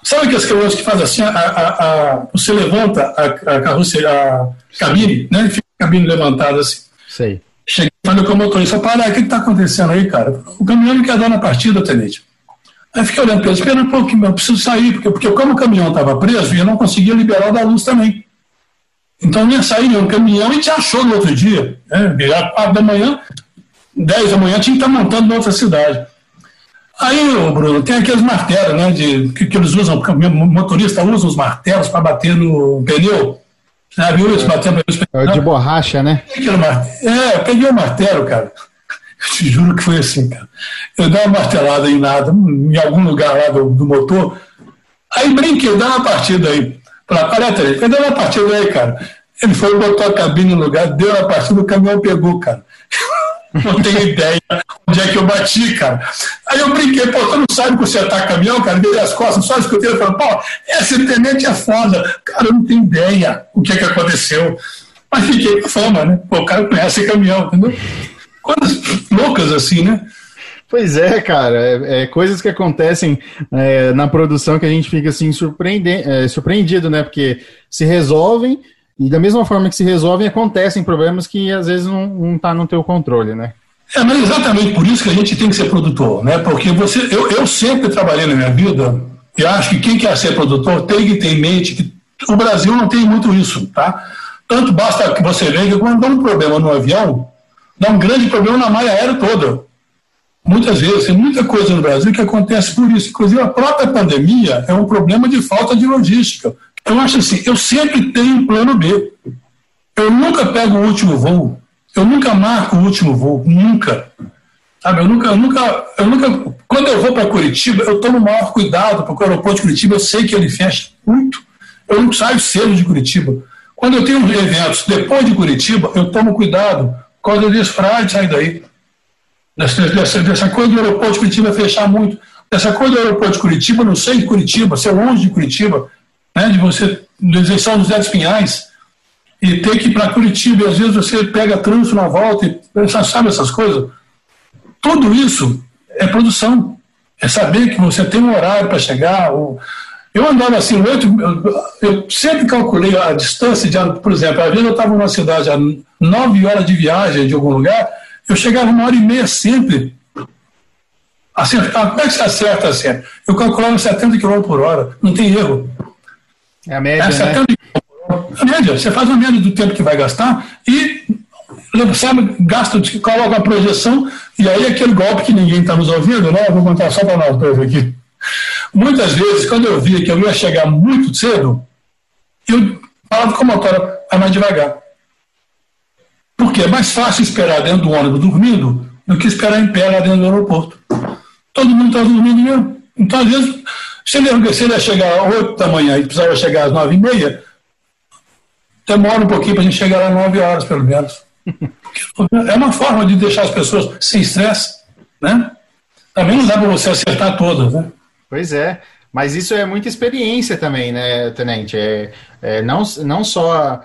Sabe aqueles caminhões que fazem assim, a, a, a, você levanta a, a carroceria, a cabine, né? Fica a cabine levantada assim. Sei. Cheguei falei com o motorista, para, o que está acontecendo aí, cara? O caminhão não quer dar na partida, tenente. Aí fiquei olhando para ele, esperando um pouquinho, eu preciso sair, porque, porque como o caminhão estava preso, eu não conseguia liberar o da luz também. Então eu ia sair no caminhão e te achou no outro dia. Né? Virar 4 da manhã, 10 da manhã, tinha que estar montando na outra cidade. Aí, Bruno, tem aqueles martelos, né, de, que, que eles usam, o motorista usa os martelos para bater no pneu. Já viu isso? Batendo é de borracha, né? É, eu peguei o martelo, cara. Eu te juro que foi assim, cara. Eu dei uma martelada em nada, em algum lugar lá do, do motor. Aí brinquei, dá uma partida aí. Falei, olha, ele deu uma partida aí, cara. Ele foi, botou a cabine no lugar, deu uma partida, o caminhão pegou, cara. Não tenho ideia onde é que eu bati, cara. Aí eu brinquei, pô, tu não sabe consertar caminhão, cara? Dei as costas, só escutei ele falando, pô, esse tenente é foda. Cara, eu não tenho ideia o que é que aconteceu. Mas fiquei com fama, né? Pô, o cara conhece caminhão, entendeu? Coisas loucas assim, né? Pois é, cara, é, é coisas que acontecem é, na produção que a gente fica assim surpreende, é, surpreendido, né? Porque se resolvem e da mesma forma que se resolvem, acontecem problemas que às vezes não, não tá no teu controle, né? É, mas exatamente por isso que a gente tem que ser produtor, né? Porque você, eu, eu sempre trabalhei na minha vida e acho que quem quer ser produtor tem que ter em mente que o Brasil não tem muito isso, tá? Tanto basta que você veja que quando dá um problema no avião, dá um grande problema na malha aérea toda. Muitas vezes, tem muita coisa no Brasil que acontece por isso. Inclusive, a própria pandemia é um problema de falta de logística. Eu acho assim, eu sempre tenho um plano B. Eu nunca pego o último voo. Eu nunca marco o último voo. Nunca. Sabe, eu nunca, eu nunca, eu nunca. Quando eu vou para Curitiba, eu tomo maior cuidado, porque o aeroporto de Curitiba eu sei que ele fecha muito. Eu não saio cedo de Curitiba. Quando eu tenho eventos depois de Curitiba, eu tomo cuidado. Quando eu disse, Frade, sai daí. Dessa, dessa, dessa coisa do aeroporto de Curitiba fechar muito. Dessa coisa do aeroporto de Curitiba, não sei de Curitiba, ser longe de Curitiba, né, de você, de São José dos Pinhais, e ter que ir para Curitiba, e às vezes você pega trânsito na volta, e sabe essas coisas. Tudo isso é produção. É saber que você tem um horário para chegar. Ou... Eu andava assim, oito, eu sempre calculei a distância, de, por exemplo, às vezes eu estava numa cidade a nove horas de viagem de algum lugar, eu chegava uma hora e meia sempre. Acertar, como é que você acerta assim? Eu calculava 70 km por hora, não tem erro. É a média, é 70 né? A média, você faz a média do tempo que vai gastar e sabe, gasta, coloca a projeção e aí aquele golpe que ninguém está nos ouvindo, né? vou contar só para nós dois aqui. Muitas vezes, quando eu via que eu ia chegar muito cedo, eu falava com a motora, vai mais devagar. Porque é mais fácil esperar dentro do ônibus dormindo do que esperar em pé lá dentro do aeroporto. Todo mundo está dormindo mesmo. Então, às vezes, se ele, se ele ia chegar às 8 da manhã e precisava chegar às 9 e meia, demora um pouquinho para a gente chegar às 9 horas, pelo menos. É uma forma de deixar as pessoas sem estresse, né? Também não dá para você acertar todas, né? Pois é. Mas isso é muita experiência também, né, Tenente? É, é não, não só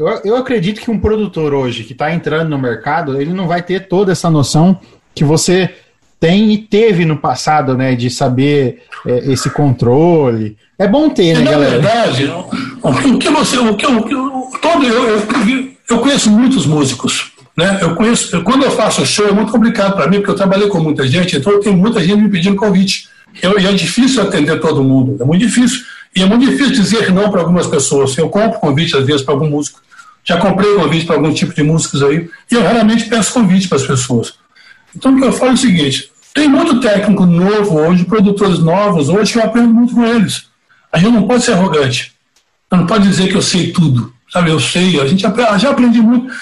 eu, eu acredito que um produtor hoje que está entrando no mercado, ele não vai ter toda essa noção que você tem e teve no passado, né, de saber é, esse controle. É bom ter, né, Na galera? Na verdade, o que você, o que, o que todo eu, eu, eu conheço muitos músicos, né? Eu conheço, eu, quando eu faço show é muito complicado para mim porque eu trabalhei com muita gente, então eu tenho muita gente me pedindo convite. Eu, e é difícil atender todo mundo, é muito difícil. E é muito difícil dizer não para algumas pessoas. Eu compro convite às vezes para algum músico. Já comprei convite para algum tipo de músicos aí, e eu raramente peço convite para as pessoas. Então, o que eu falo é o seguinte: tem muito técnico novo hoje, produtores novos hoje, que eu aprendo muito com eles. A gente não pode ser arrogante. Não pode dizer que eu sei tudo. Sabe, eu sei, a gente já aprendi muito.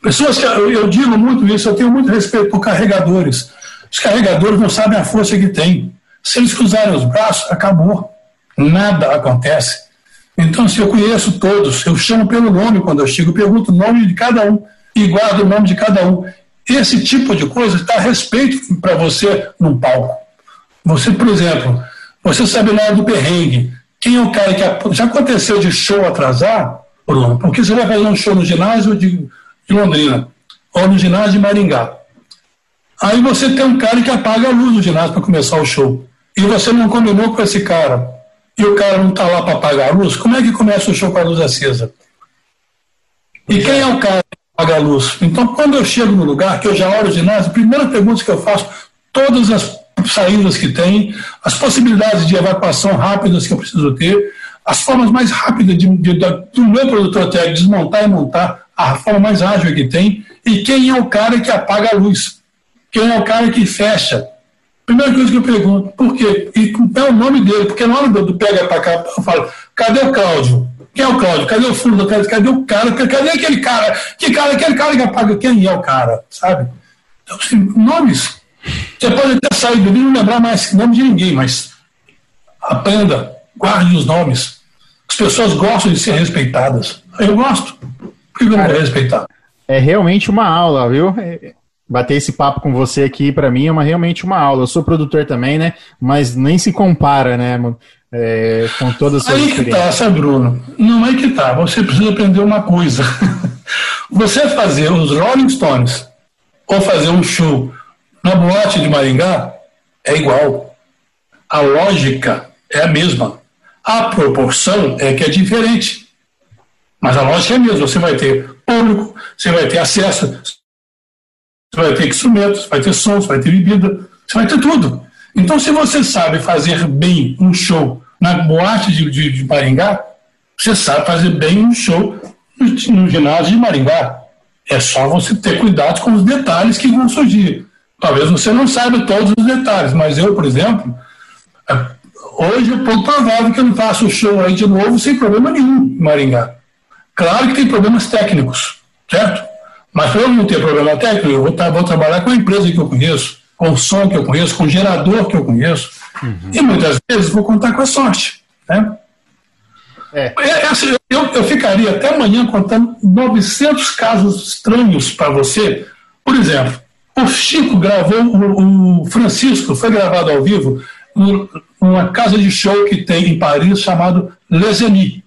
Pessoas que eu, eu digo muito isso, eu tenho muito respeito por carregadores. Os carregadores não sabem a força que tem. Se eles cruzarem os braços, acabou. Nada acontece. Então, se eu conheço todos, eu chamo pelo nome quando eu chego, pergunto o nome de cada um e guardo o nome de cada um. Esse tipo de coisa está a respeito para você num palco. Você, por exemplo, você sabe hora do perrengue, quem é o cara que. Já aconteceu de show atrasar, Bruno? Porque você vai fazer um show no ginásio de, de Londrina, ou no ginásio de Maringá. Aí você tem um cara que apaga a luz do ginásio para começar o show. E você não combinou com esse cara e o cara não está lá para apagar a luz, como é que começa o show com a luz acesa? E quem é o cara apaga a luz? Então, quando eu chego no lugar, que eu já olho o ginásio, a primeira pergunta que eu faço, todas as saídas que tem, as possibilidades de evacuação rápidas que eu preciso ter, as formas mais rápidas de, de, de, do meu produtor técnico desmontar e montar, a forma mais ágil que tem, e quem é o cara que apaga a luz, quem é o cara que fecha, Primeira coisa que eu pergunto, por quê? E é o nome dele, porque na hora do, pega para cá, eu falo, cadê o Cláudio? Quem é o Cláudio? Cadê o do Cláudio? Cadê o cara? Cadê aquele cara? Que cara? Aquele cara que apaga quem é o cara, sabe? Então, assim, nomes. Você pode ter saído ali e não lembrar mais nome de ninguém, mas aprenda, guarde os nomes. As pessoas gostam de ser respeitadas. Eu gosto. Por que eu não vou respeitar? É realmente uma aula, viu? É, bater esse papo com você aqui, para mim, é uma, realmente uma aula. Eu sou produtor também, né? Mas nem se compara, né, é, com todas as suas Aí que tá, sabe, Bruno? Não é que tá. Você precisa aprender uma coisa. você fazer os Rolling Stones ou fazer um show na boate de Maringá é igual. A lógica é a mesma. A proporção é que é diferente. Mas a lógica é a mesma. Você vai ter público, você vai ter acesso, você vai ter instrumentos, vai ter sons, vai ter bebida, você vai ter tudo. Então, se você sabe fazer bem um show na boate de, de, de Maringá, você sabe fazer bem um show no, no ginásio de Maringá. É só você ter cuidado com os detalhes que vão surgir. Talvez você não saiba todos os detalhes, mas eu, por exemplo, é, hoje é pouco provável que eu não faça o show aí de novo sem problema nenhum em Maringá. Claro que tem problemas técnicos, certo? Mas para eu não ter problema técnico, eu vou, vou, trabalhar com a empresa que eu conheço, com o som que eu conheço, com o gerador que eu conheço, uhum. e muitas vezes vou contar com a sorte, né? É. é, é assim, eu, eu ficaria até amanhã contando 900 casos estranhos para você. Por exemplo, o Chico gravou, o, Francisco foi gravado ao vivo numa casa de show que tem em Paris chamado Les Amis.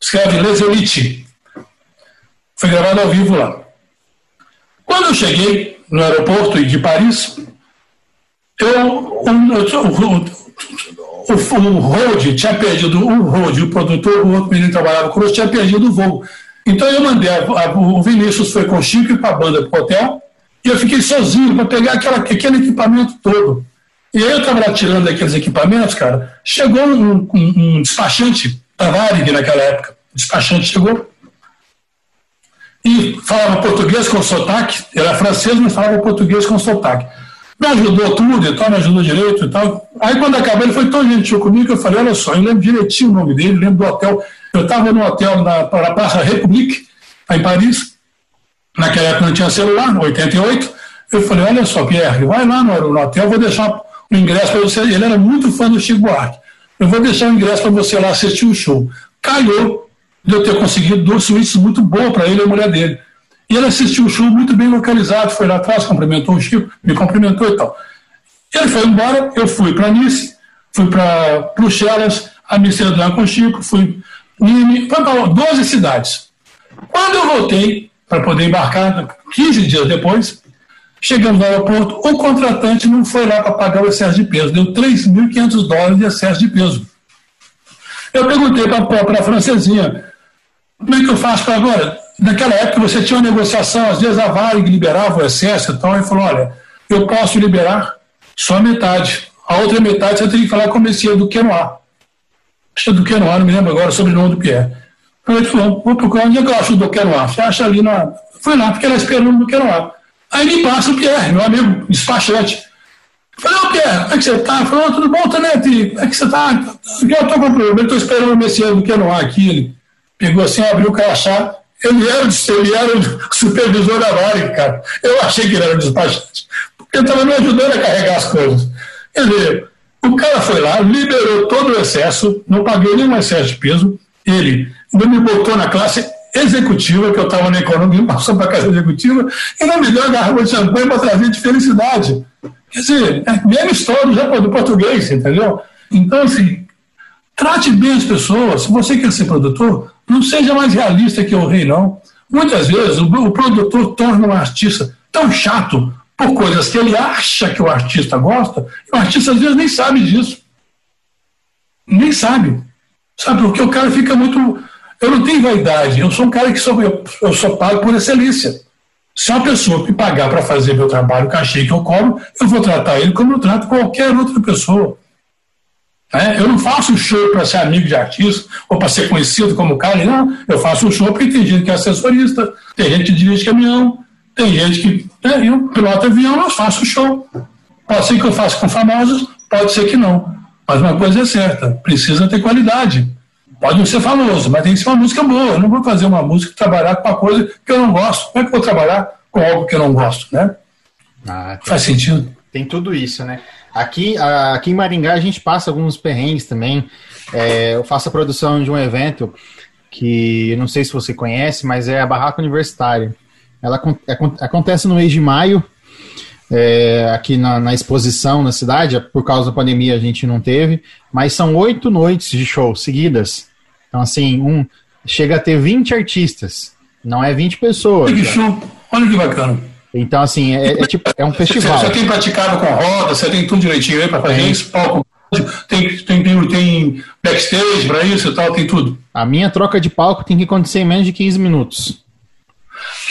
Escreve Les Elite. Foi gravado ao vivo lá. Quando eu cheguei no aeroporto de Paris, eu, o, o Rode tinha perdido, o Rode, o produtor, o outro menino que trabalhava conosco, tinha perdido o voo. Então eu mandei, a, a, o Vinícius foi com o Chico e com a banda para o hotel, e eu fiquei sozinho para pegar aquela, aquele equipamento todo. E aí eu estava lá tirando aqueles equipamentos, cara, chegou um, um, um despachante da Varig naquela época, o despachante chegou e falava português com sotaque, era francês, mas falava português com sotaque me ajudou tudo e tal, me ajudou direito e tal. Aí quando acabou, ele foi tão gentil comigo que eu falei, olha só, eu lembro direitinho o nome dele, lembro do hotel. Eu estava no hotel na, na Praça République, em Paris, naquela época não tinha celular, em 88. Eu falei, olha só, Pierre, vai lá no, hotel, vou deixar o ingresso para você. Ele era muito fã do Chico Buarque. Eu vou deixar o ingresso para você lá assistir o show. Calhou de eu ter conseguido duas suítes muito boas para ele e a mulher dele. E ele assistiu o show muito bem localizado, foi lá atrás, cumprimentou o Chico, me cumprimentou e tal. Ele foi embora, eu fui para Nice, fui para Bruxelas, Amsterdã com o Chico, fui Nîmes, foi para 12 cidades. Quando eu voltei para poder embarcar, 15 dias depois, chegando no aeroporto, o contratante não foi lá para pagar o excesso de peso, deu 3.500 dólares de excesso de peso. Eu perguntei para a francesinha, como é que eu faço para agora? Naquela época você tinha uma negociação, às vezes a Varig liberava o excesso e tal, e falou, olha, eu posso liberar só metade. A outra metade você tem que falar com o Messias do Quenoir. Acho é do Quenoir, não me lembro agora o sobrenome do Pierre. Então ele falou, vou procurar onde é que eu acho o do Quenoir. Você acha ali na... Foi lá, porque ela esperou no Quenoir. Aí me passa o Pierre, meu amigo despachante. Falei, ô Pierre, como é que você tá? Falou, tudo bom, Tonete? Como é que você tá? Eu tô com problema, eu esperando o Messias do Quenoir aqui. Ele pegou assim, abriu o crachá, ele era, ele era o supervisor da Vale, cara. Eu achei que ele era o despachante, porque estava me ajudando a carregar as coisas. Quer dizer, o cara foi lá, liberou todo o excesso, não paguei nenhum excesso de peso, ele não me botou na classe executiva, que eu estava na economia, passou para a casa executiva, e não me deu a garrafa de champanhe para trazer de felicidade. Quer dizer, é mesmo história já do português, entendeu? Então, assim, trate bem as pessoas. Se você quer ser produtor, não seja mais realista que o rei, não. Muitas vezes o, o produtor torna um artista tão chato por coisas que ele acha que o artista gosta, e o artista às vezes nem sabe disso. Nem sabe. Sabe, porque o cara fica muito. Eu não tenho vaidade, eu sou um cara que sou, eu, eu sou pago por excelência. Se uma pessoa me pagar para fazer meu trabalho, o cachê que eu cobro, eu vou tratar ele como eu trato qualquer outra pessoa. É, eu não faço show para ser amigo de artista ou para ser conhecido como cara, não. Eu faço um show porque tem gente que é assessorista, tem gente que dirige caminhão, tem gente que. É, eu piloto avião, eu faço show. Pode ser que eu faça com famosos, pode ser que não. Mas uma coisa é certa: precisa ter qualidade. Pode não ser famoso, mas tem que ser uma música boa. Eu não vou fazer uma música trabalhar com uma coisa que eu não gosto. Como é que eu vou trabalhar com algo que eu não gosto, né? Ah, Faz sentido. Tem tudo isso, né? Aqui, aqui em Maringá a gente passa alguns perrengues também. É, eu faço a produção de um evento que não sei se você conhece, mas é a Barraca Universitária. Ela é, acontece no mês de maio, é, aqui na, na, exposição na cidade. Por causa da pandemia a gente não teve, mas são oito noites de show seguidas. Então, assim, um chega a ter 20 artistas, não é 20 pessoas. Que show, olha que bacana. Então, assim, é, é tipo, é um festival. Você, você, tem praticado com roda, você tem tudo direitinho aí para fazer isso, palco, tem, tem, tem, tem backstage para isso e tal, tem tudo. A minha troca de palco tem que acontecer em menos de 15 minutos.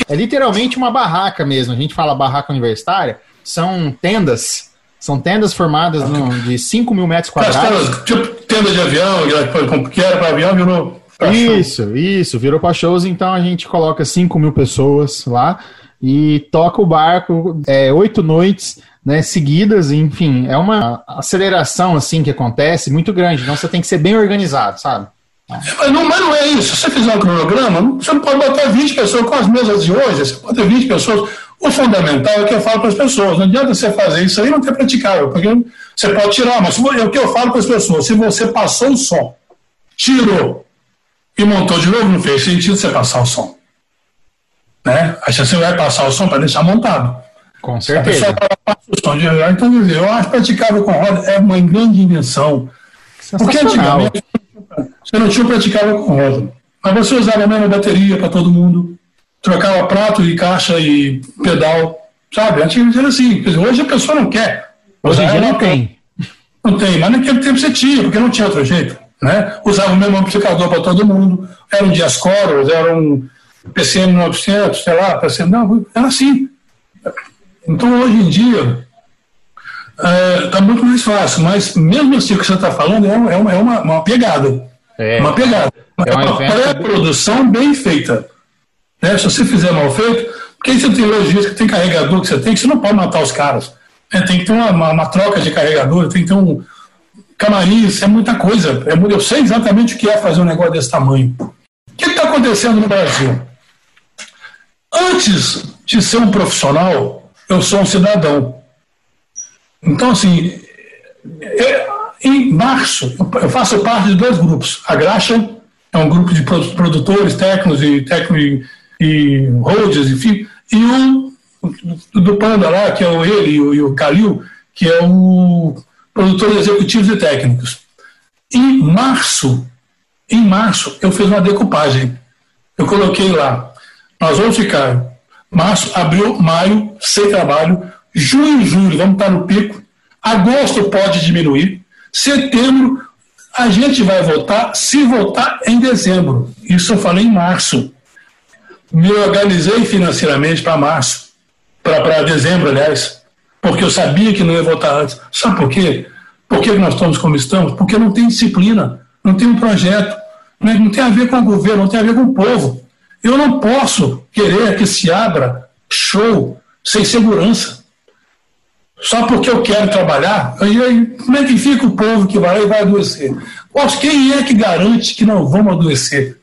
É literalmente uma barraca mesmo. A gente fala barraca universitária, são tendas. São tendas formadas no, de 5 mil metros quadrados. tipo tenda de avião, que era para avião, virou. Isso, isso, virou para shows, então a gente coloca 5 mil pessoas lá e toca o barco é, oito noites né, seguidas, enfim, é uma aceleração assim que acontece muito grande, então você tem que ser bem organizado, sabe? Mas não, mas não é isso. Se você fizer um cronograma, você não pode botar 20 pessoas com as mesas de hoje, você pode ter 20 pessoas. O fundamental é que eu falo para as pessoas. Não adianta você fazer isso aí não ter praticável, porque você pode tirar, mas é o que eu falo para as pessoas. Se você passou o som, tirou e montou de novo, não fez sentido você passar o som. Né? Aí você vai passar o som para deixar montado. Com certeza. o som de... Então, eu acho praticável com roda é uma grande invenção. Porque antigamente você não tinha praticável com roda. Mas você usava a mesma bateria para todo mundo, trocava prato e caixa e pedal, sabe? Antigamente era assim. Hoje a pessoa não quer. Hoje em dia não tem. Não tem, mas naquele tempo você tinha, porque não tinha outro jeito. Né? Usava o mesmo amplificador para todo mundo, era um Diascoros, era um PCM 900, sei lá, PCM, não, era assim. Então hoje em dia está é, tá muito mais fácil, mas mesmo assim o que você está falando é, uma, é uma, uma pegada. É. Uma pegada. É uma, uma pré-produção bem feita. Né? Se você fizer mal feito, porque aí você tem logística, tem carregador que você tem, que você não pode matar os caras. Né? Tem que ter uma, uma, uma, troca de carregador, tem que ter um camarim, isso é muita coisa. É, eu sei exatamente o que é fazer um negócio desse tamanho. O que está acontecendo no Brasil? Antes de ser um profissional, eu sou um cidadão. Então, assim, em março, eu faço parte de dois grupos. A Graxa é um grupo de produtores, técnicos e técnicos e roads, enfim, e o do Panda lá, que é o ele e o, e o Calil, que é o produtor executivo e técnicos. Em março, em março, eu fiz uma decupagem. Eu coloquei lá, nós vamos ficar março, abril, maio, sem trabalho, junho julho, vamos estar no pico, agosto pode diminuir, setembro a gente vai votar, se votar em dezembro. Isso eu falei em março. Me organizei financeiramente para março, para dezembro, aliás, porque eu sabia que não ia votar antes. Sabe por quê? Por que nós estamos como estamos? Porque não tem disciplina, não tem um projeto, não é, tem a ver com o governo, não tem a ver com o povo. Eu não posso querer que se abra show sem segurança só porque eu quero trabalhar, aí, aí, como é que fica o povo que vai e vai adoecer? Quem é que garante que não vamos adoecer?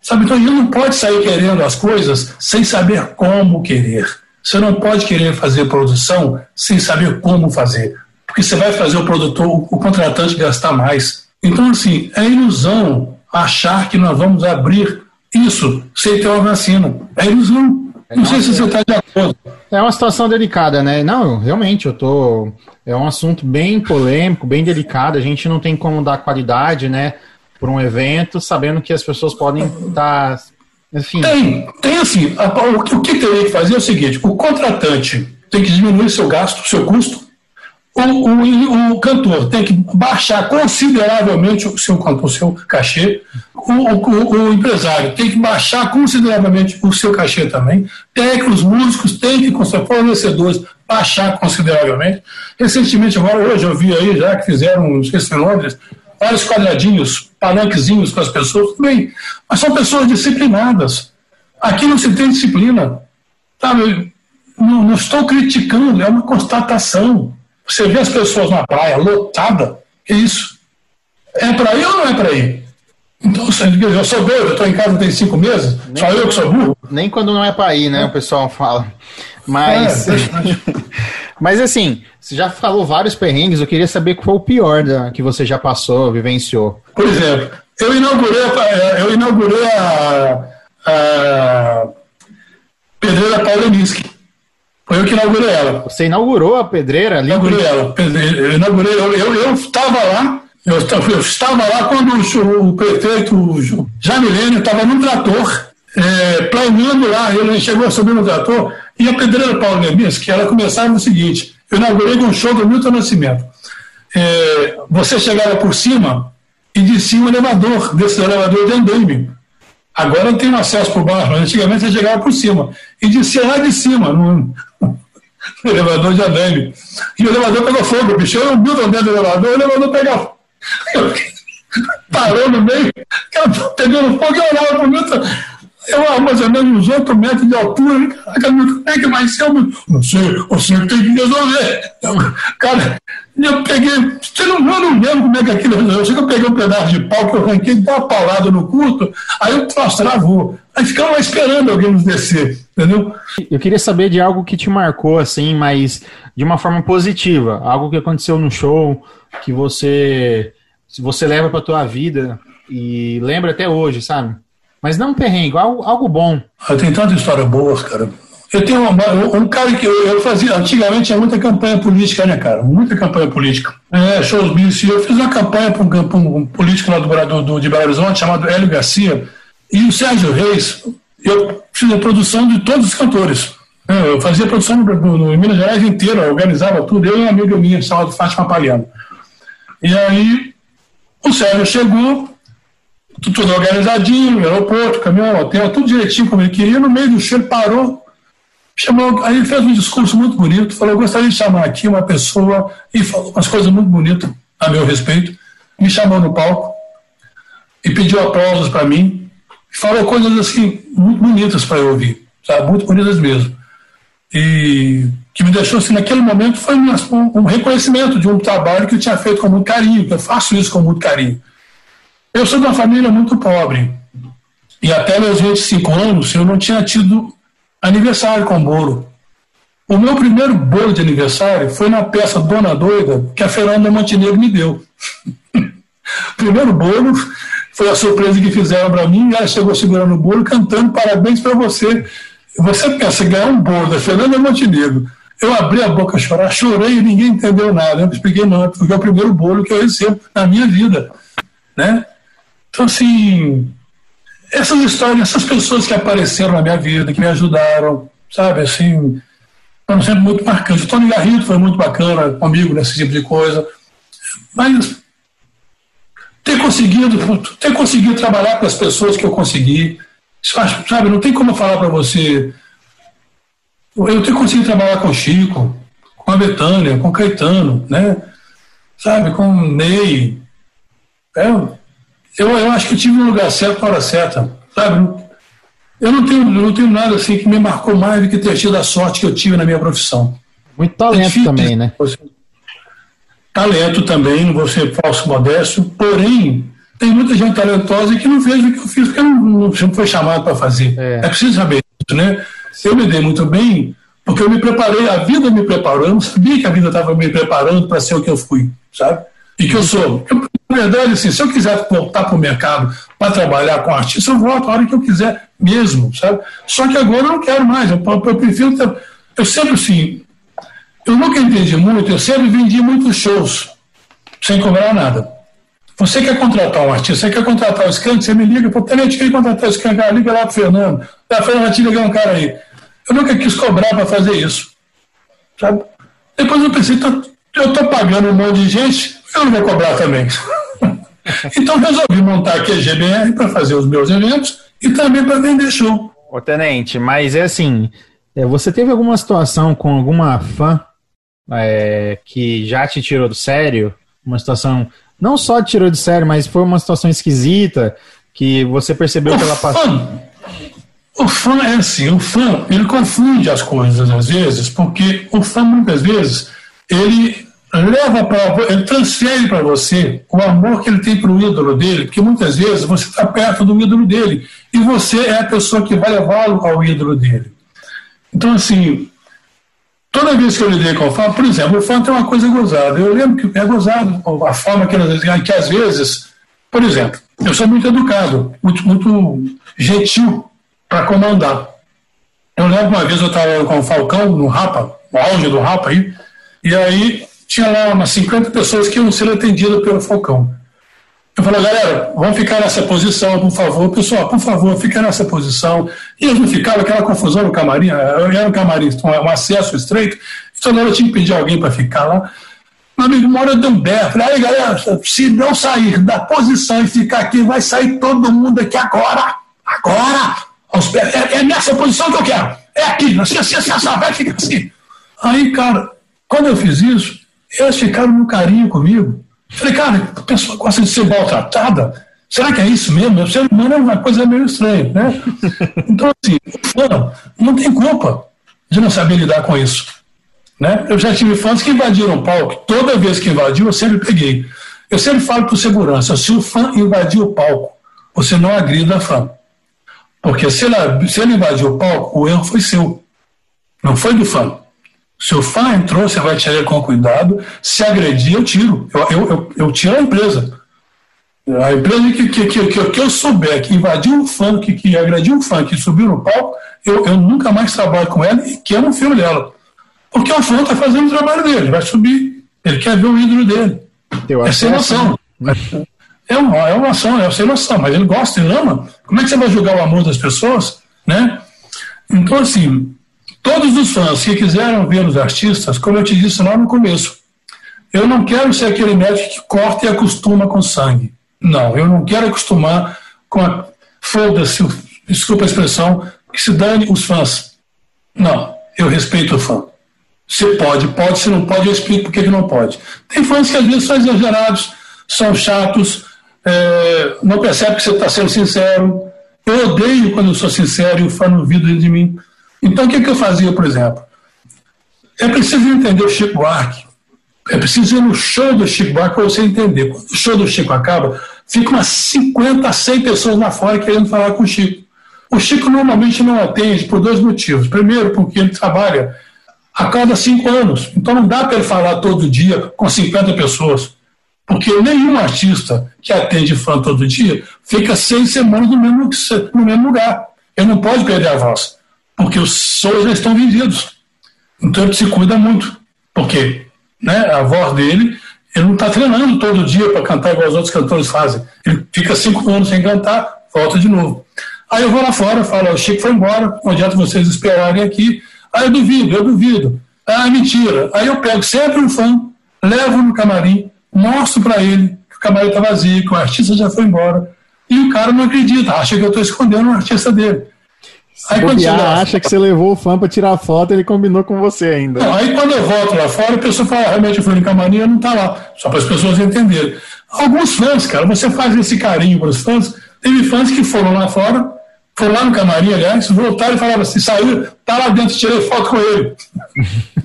Sabe, então a gente não pode sair querendo as coisas sem saber como querer. Você não pode querer fazer produção sem saber como fazer, porque você vai fazer o produtor, o contratante gastar mais. Então, assim, é ilusão achar que nós vamos abrir isso sem ter uma vacina. É ilusão. Não sei se você está de acordo. É uma situação delicada, né? Não, realmente, eu tô. É um assunto bem polêmico, bem delicado. A gente não tem como dar qualidade, né, para um evento, sabendo que as pessoas podem estar. Tá, enfim. Tem, tem assim. O que teria que fazer é o seguinte: o contratante tem que diminuir seu gasto, seu custo, o, o, o, cantor tem que baixar consideravelmente o seu, o seu cachê, o, o, empresário tem que baixar consideravelmente o seu cachê também, técnicos, músicos têm que, fornecedores, baixar consideravelmente. Recentemente, agora, hoje eu vi aí já que fizeram, não sei se em Londres, vários quadradinhos, palanquezinhos com as pessoas, bem, mas são pessoas disciplinadas. Aqui não se tem disciplina. Sabe? Não, não estou criticando, é uma constatação. Você vê as pessoas na praia lotada, que isso? É para ir ou não é para ir? Então, eu sou doido, eu estou em casa tem cinco meses, nem só eu que sou burro. Nem quando não é para ir, né? É. O pessoal fala. Mas. É, mas assim, você já falou vários perrengues, eu queria saber qual foi o pior da, que você já passou, vivenciou. Por exemplo, eu inaugurei, eu inaugurei a, a Pedreira Paulinisky. Foi eu que inaugurei ela. Você inaugurou a pedreira ali? Inaugurei ela. Eu inaugurei, eu, eu, eu estava lá, eu, eu, estava lá quando o, o prefeito Jamilene estava no trator, é, planejando lá, ele chegou a subir no trator, e a pedreira Paulo Nemes, que ela começava no seguinte, eu inaugurei um show do Milton Nascimento. É, você chegava por cima e descia um elevador, desse elevador de andaime. Agora tem acesso por baixo, mas antigamente você chegava por cima. E descia lá de cima, no, no elevador de andaime. E o elevador pegou fogo, bicho. Eu vi dentro do elevador, o elevador pegava. Parou no meio, pegando fogo e olhava pro Milton. Eu a mais ou menos uns 8 metros de altura. Caraca, como é que vai ser? Não sei, você tem que resolver. Cara, eu peguei, você não, eu não lembro como é que aquilo resolveu. Eu sei que eu peguei um pedaço de pau que eu arranquei, dei uma paulada no curto, aí o troço travou. Aí ficava lá esperando alguém nos descer, entendeu? Eu queria saber de algo que te marcou, assim, mas de uma forma positiva. Algo que aconteceu no show, que você, se você leva pra tua vida e lembra até hoje, sabe? Mas não um perrengue, algo, algo bom. Ah, tem tanta história boa, cara. Eu tenho uma, um cara que eu, eu, fazia, antigamente tinha muita campanha política, né, cara? Muita campanha política. É, shows bis. Eu fiz uma campanha para um, um, político lá do, do, de Belo Horizonte chamado Hélio Garcia. E o Sérgio Reis, eu fiz a produção de todos os cantores. É, eu fazia produção no, no, no Minas Gerais inteiro, organizava tudo. Eu e uma amiga minha, chamada Fátima Paliano. E aí o Sérgio chegou, tudo organizadinho, aeroporto, caminhão, hotel, tudo direitinho como ele queria. No meio do show, ele parou, chamou, aí ele fez um discurso muito bonito, falou: Eu gostaria de chamar aqui uma pessoa, e falou umas coisas muito bonitas a meu respeito. Me chamou no palco e pediu aplausos para mim, falou coisas assim, muito bonitas para eu ouvir, sabe? Muito bonitas mesmo. E que me deixou assim, naquele momento, foi um, um reconhecimento de um trabalho que eu tinha feito com muito carinho, que eu faço isso com muito carinho. Eu sou de uma família muito pobre. E até meus 25 anos eu não tinha tido aniversário com bolo. O meu primeiro bolo de aniversário foi na peça Dona Doida que a Fernanda Montenegro me deu. primeiro bolo foi a surpresa que fizeram para mim, e ela chegou segurando o bolo, cantando parabéns para você. Você pensa ganhar um bolo da Fernanda Montenegro. Eu abri a boca a chorar, chorei e ninguém entendeu nada. Eu expliquei, não, porque é o primeiro bolo que eu recebo na minha vida. Né? Então, assim, essas histórias, essas pessoas que apareceram na minha vida, que me ajudaram, sabe, assim, foram sempre muito marcantes. O Tony Garrido foi muito bacana comigo nesse tipo de coisa. Mas ter conseguido, ter conseguido trabalhar com as pessoas que eu consegui, sabe, não tem como falar para você. Eu ter conseguido trabalhar com o Chico, com a Betânia, com o Caetano, né? Sabe, com o Ney. É, eu, eu acho que eu tive no lugar certo na hora certa, sabe? Eu não tenho, não tenho nada assim que me marcou mais do que ter tido a sorte que eu tive na minha profissão. Muito talento é também, né? Talento também, não vou ser falso modesto, porém, tem muita gente talentosa que não fez o que eu fiz, porque não, não, não foi chamado para fazer. É. é preciso saber isso, né? Eu me dei muito bem, porque eu me preparei, a vida me preparou, eu não sabia que a vida estava me preparando para ser o que eu fui, sabe? E que eu sou. Eu, na verdade, assim, se eu quiser voltar para o mercado para trabalhar com artista, eu volto a hora que eu quiser mesmo, sabe? Só que agora eu não quero mais. Eu, eu prefiro ter, Eu sempre, assim, eu nunca entendi muito, eu sempre vendi muitos shows sem cobrar nada. Você quer contratar um artista, você quer contratar o Skank, você me liga, pô, Tenente, quer contratar o Skank, ah, liga lá pro Fernando. A Fernanda te ligar um cara aí. Eu nunca quis cobrar para fazer isso. Sabe? Depois eu pensei, tá, eu estou pagando um monte de gente, eu não vou cobrar também. então resolvi montar aqui a GBR para fazer os meus eventos e também para vender show. Ô, Tenente, mas é assim, é, você teve alguma situação com alguma fã é, que já te tirou do sério? Uma situação, não só te tirou do sério, mas foi uma situação esquisita que você percebeu o que ela passou? O fã é assim, o fã, ele confunde as coisas às vezes, porque o fã muitas vezes, ele leva para ele transfere para você o amor que ele tem para o ídolo dele, porque muitas vezes você está perto do ídolo dele e você é a pessoa que vai levá-lo ao ídolo dele. Então, assim, toda vez que eu lidei com o fã, por exemplo, o fã tem uma coisa gozada. Eu lembro que é gozado a forma que, que às vezes, por exemplo, eu sou muito educado, muito, muito gentil para comandar. Eu lembro uma vez eu estava com o Falcão no Rapa, no auge do Rapa aí, e aí tinha lá umas 50 pessoas que iam ser atendidas pelo Falcão. Eu falei, galera, vamos ficar nessa posição, por favor. Pessoal, por favor, fica nessa posição. E eles não ficavam, aquela confusão no camarim, era um camarim, um acesso estreito, então eu tinha que pedir alguém para ficar lá. Meu amigo, uma hora deu um berro. Falei, aí, galera, se não sair da posição e ficar aqui, vai sair todo mundo aqui agora. Agora! É, é nessa posição que eu quero. É aqui, assim, assim, assim, assim vai ficar assim. Aí, cara, quando eu fiz isso, elas ficaram no carinho comigo. Falei, cara, a pessoa gosta de ser maltratada. Será que é isso mesmo? O ser humano é uma coisa meio estranha, né? Então, assim, o fã não tem culpa de não saber lidar com isso. Né? Eu já tive fãs que invadiram o palco, toda vez que invadiu, eu sempre peguei. Eu sempre falo para segurança: se o fã invadir o palco, você não agrida a fã. Porque se, ela, se ele invadiu o palco, o erro foi seu, não foi do fã. Se o fã entrou, você vai tirar com cuidado. Se agredir, eu tiro. Eu, eu, eu, eu tiro a empresa. A empresa que, que, que, que, que eu souber que invadiu o fã, que, que agrediu o fã, que subiu no palco, eu, eu nunca mais trabalho com ela e quero um filme dela. Porque o fã está fazendo o trabalho dele, vai subir. Ele quer ver o ídolo dele. é sem noção. É uma, é uma ação, é sem noção, mas ele gosta, ele ama. Como é que você vai julgar o amor das pessoas? Né? Então, assim, todos os fãs que quiseram ver os artistas, como eu te disse lá no começo, eu não quero ser aquele médico que corta e acostuma com sangue. Não, eu não quero acostumar com a. Foda-se, desculpa a expressão, que se dane os fãs. Não, eu respeito o fã. Se pode, pode, se não pode, eu explico por que não pode. Tem fãs que às vezes são exagerados, são chatos, é, não percebe que você está sendo sincero. Eu odeio quando eu sou sincero e o fã não dentro de mim. Então o que, que eu fazia, por exemplo? É preciso entender o Chico Buarque. É preciso ir no show do Chico Buarque para você entender. Quando o show do Chico acaba, fica umas 50, 100 pessoas lá fora querendo falar com o Chico. O Chico normalmente não atende por dois motivos. Primeiro, porque ele trabalha a cada cinco anos. Então não dá para ele falar todo dia com 50 pessoas. Porque nenhum artista que atende fã todo dia fica seis semanas no mesmo, no mesmo lugar. Ele não pode perder a voz, porque os shows já estão vendidos. Então ele se cuida muito, porque né, a voz dele, ele não está treinando todo dia para cantar igual os outros cantores fazem. Ele fica cinco anos sem cantar, volta de novo. Aí eu vou lá fora, falo, o Chico foi embora, não adianta vocês esperarem aqui, Aí eu duvido, eu duvido. Ah, mentira. Aí eu pego sempre um fã, levo no camarim, mostro para ele que o camarim está vazio, que o artista já foi embora. E o cara não acredita, acha que eu estou escondendo o artista dele. Aí quando acha que você levou o fã para tirar foto, ele combinou com você ainda. Não, aí quando eu volto lá fora, a pessoa fala, ah, realmente eu fui no camarim, não está lá. Só para as pessoas entenderem. Alguns fãs, cara, você faz esse carinho para os fãs. Teve fãs que foram lá fora, foi lá no camarim, aliás, voltaram e falaram assim, saiu, tá lá dentro, tirei foto com ele.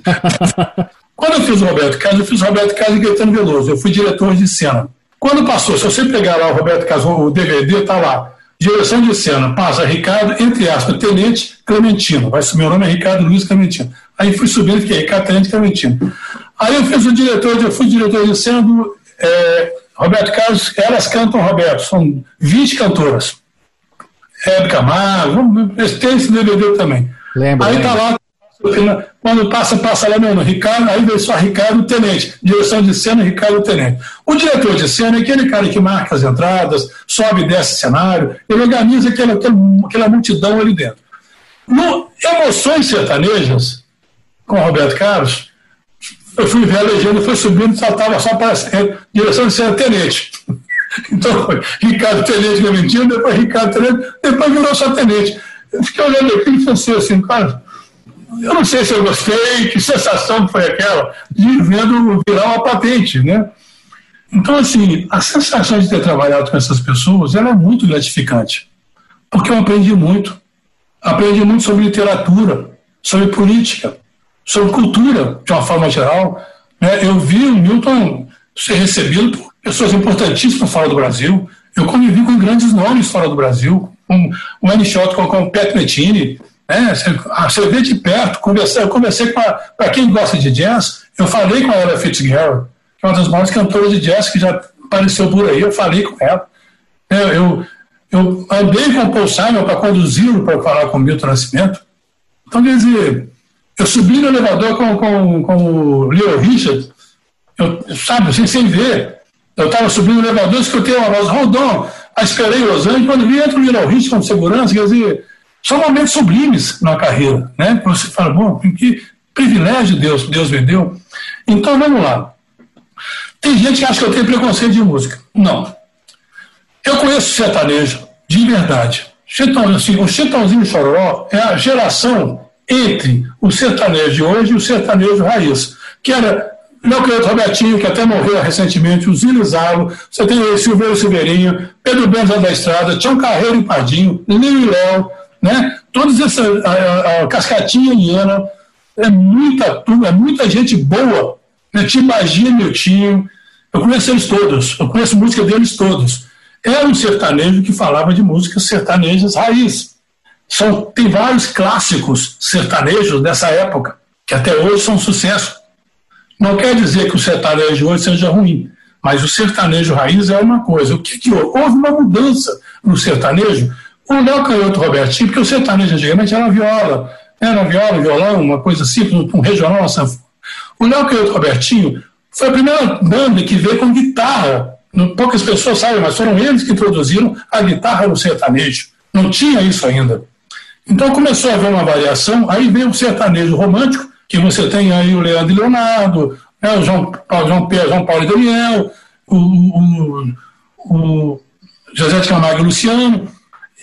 Quando eu fiz o Roberto Carlos, eu fiz o Roberto Carlos e Gaetano Veloso, eu fui diretor de cena. Quando passou, se você pegar lá o Roberto Carlos, o DVD, tá lá, direção de cena, passa Ricardo, entre aspas, Tenente Clementino, vai meu nome é Ricardo Luiz Clementino. Aí fui subindo, fiquei Ricardo Tenente Clementino. Aí eu fiz o diretor, eu fui diretor de cena do é, Roberto Carlos, elas cantam Roberto, são 20 cantoras. Hebe Camargo, tem esse DVD também. Lembra, aí tá lá, quando passa, passa lá no Ricardo, aí vem só Ricardo Tenente, direção de cena Ricardo Tenente. O diretor de cena é aquele cara que marca as entradas, sobe e desce cenário, ele organiza aquela, aquela, multidão ali dentro. No Emoções Sertanejas, com Roberto Carlos, eu fui ver a legenda, foi subindo, só estava só para direção de cena Tenente. Então, Ricardo Tenente Clementino, depois Ricardo Tenente, depois virou só Tenente. Eu fiquei olhando aquilo e pensei assim, cara, eu não sei se eu gostei, que sensação foi aquela de vendo virar uma patente, né? Então, assim, a sensação de ter trabalhado com essas pessoas, ela é muito gratificante, porque eu aprendi muito. Aprendi muito sobre literatura, sobre política, sobre cultura, de uma forma geral. Né? Eu vi o Milton ser recebido por pessoas importantíssimas fora do Brasil. Eu convivi com grandes nomes fora do Brasil, com o Annie com, o Pat né? Você, vê de perto, conversei, eu conversei com para quem gosta de jazz, eu falei com a Ella Fitzgerald, que é uma das maiores cantoras de jazz que já apareceu por aí, eu falei com ela. Eu, eu, eu andei com o Paul Simon para conduzi-lo para falar com o Milton Nascimento. Então, quer dizer, eu subi no elevador com, com, com o Leo Richard, eu, sabe, assim, sem ver. Eu estava subindo o elevador, escutei uma voz, Rodon, aí esperei Los Angeles, quando vi, entra o Lionel Rich com segurança, quer dizer, são momentos sublimes na carreira, né? Você fala, bom, que privilégio Deus, Deus me deu. Então, vamos lá. Tem gente que acha que eu tenho preconceito de música. Não. Eu conheço sertanejo, de verdade. Chitão, assim, o Chitãozinho Chororó é a geração entre o sertanejo de hoje e o sertanejo raiz, que era Léo Cleito Robertinho, que até morreu recentemente, o Zílio Zalo, você tem o Silveiro Silveirinho, Pedro Benza da Estrada, Tião Carreiro e Pardinho, Lino e Léo, né? Todos essa a, a, Cascatinha Ana, é muita turma, é muita gente boa. Né? Tim meu tio, eu conheço eles todos, eu conheço música deles todos. Era um sertanejo que falava de músicas sertanejas raiz. São, tem vários clássicos sertanejos dessa época, que até hoje são um sucesso. Não quer dizer que o sertanejo hoje seja ruim, mas o sertanejo raiz é uma coisa. O que, que houve? Houve uma mudança no sertanejo. O Léo Canhoto Robertinho, porque o sertanejo antigamente era viola, era viola, violão, uma coisa simples, um regional, uma sanfona. O Léo Canhoto Robertinho foi a primeira banda que veio com guitarra. Poucas pessoas sabem, mas foram eles que introduziram a guitarra no sertanejo. Não tinha isso ainda. Então começou a haver uma variação, aí veio o sertanejo romântico, que você tem aí o Leandro Leonardo, né, o João, João, Pedro, João Paulo e Daniel, o, o, o José de Camargo e Luciano.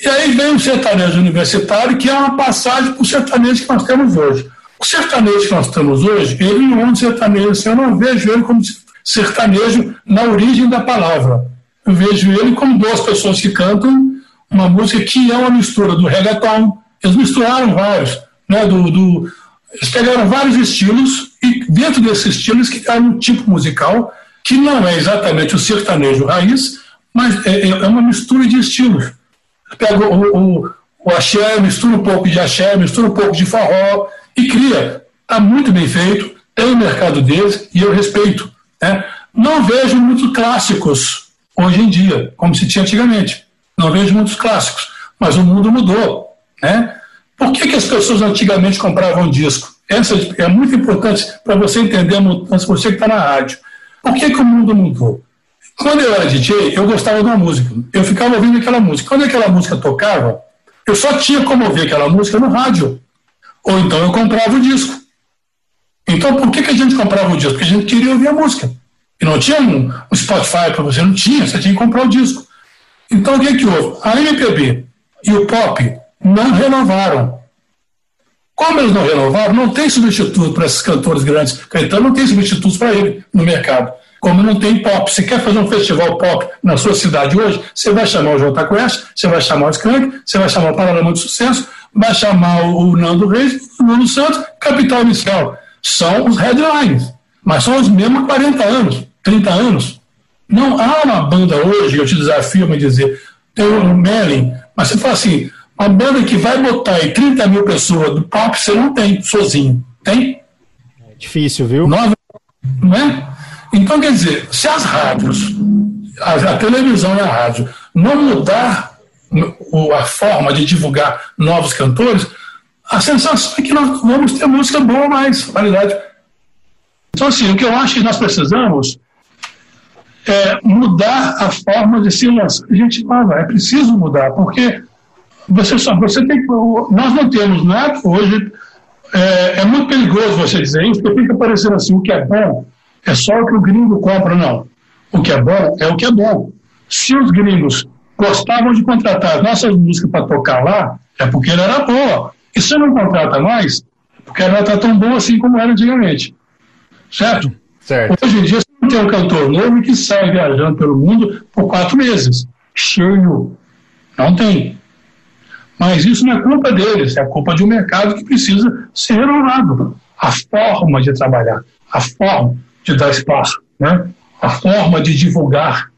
E aí vem o sertanejo universitário, que é uma passagem para o sertanejo que nós temos hoje. O sertanejo que nós temos hoje, ele não é um sertanejo, assim, eu não vejo ele como sertanejo na origem da palavra. Eu vejo ele como duas pessoas que cantam uma música que é uma mistura do reggaeton, eles misturaram vários, né, do, do eles pegaram vários estilos e dentro desses estilos criaram um tipo musical que não é exatamente o sertanejo raiz, mas é, é, é uma mistura de estilos. Pega o, o, o axé, mistura um pouco de axé, mistura um pouco de forró e cria. Está muito bem feito, tem mercado deles e eu respeito. Né? Não vejo muitos clássicos hoje em dia, como se tinha antigamente. Não vejo muitos clássicos, mas o mundo mudou. Né? Por que, que as pessoas antigamente compravam disco? Essa é muito importante para você entender a mudança, você que está na rádio. Por que, que o mundo mudou? Quando eu era DJ, eu gostava de uma música. Eu ficava ouvindo aquela música. Quando aquela música tocava, eu só tinha como ouvir aquela música no rádio. Ou então eu comprava o disco. Então por que, que a gente comprava o disco? Porque a gente queria ouvir a música. E não tinha um, um Spotify para você, não tinha, você tinha que comprar o disco. Então o que, que houve? A MPB e o pop não renovaram. Como eles não renovaram, não tem substituto para esses cantores grandes. Caetano não tem substitutos para ele no mercado. Como não tem pop. Se quer fazer um festival pop na sua cidade hoje, você vai chamar o Jota Quest, você vai chamar o Skank, você vai chamar o Paralama de Sucesso, vai chamar o Nando Reis, o Nuno Santos, Capital Inicial. São os headlines. Mas são os mesmos 40 anos, 30 anos. Não há uma banda hoje, eu te desafio a me dizer, tem o Melin, mas você fala assim, a banda que vai botar aí 30 mil pessoas do pop, você não tem sozinho. Tem? É difícil, viu? Nova, não é? Então, quer dizer, se as rádios, a, a televisão e a rádio, não mudar a forma de divulgar novos cantores, a sensação é que nós vamos ter música boa mais, qualidade. Então, assim, o que eu acho que nós precisamos é mudar a forma de se lançar. A gente fala, é preciso mudar, porque você só, você tem nós não temos nada hoje. É, é, muito perigoso você dizer isso, porque fica parecendo assim: o que é bom é só o que o gringo compra. Não. O que é bom é o que é bom. Se os gringos gostavam de contratar nossas músicas para tocar lá, é porque ela era boa. E se não contrata mais, é porque ela está tão boa assim como era antigamente. Certo? certo? Hoje em dia, você não tem um cantor novo que sai viajando pelo mundo por quatro meses. Cheio. Não tem. Mas isso não é culpa deles, é culpa de um mercado que precisa ser renovado. A forma de trabalhar, a forma de dar espaço, né? a forma de divulgar.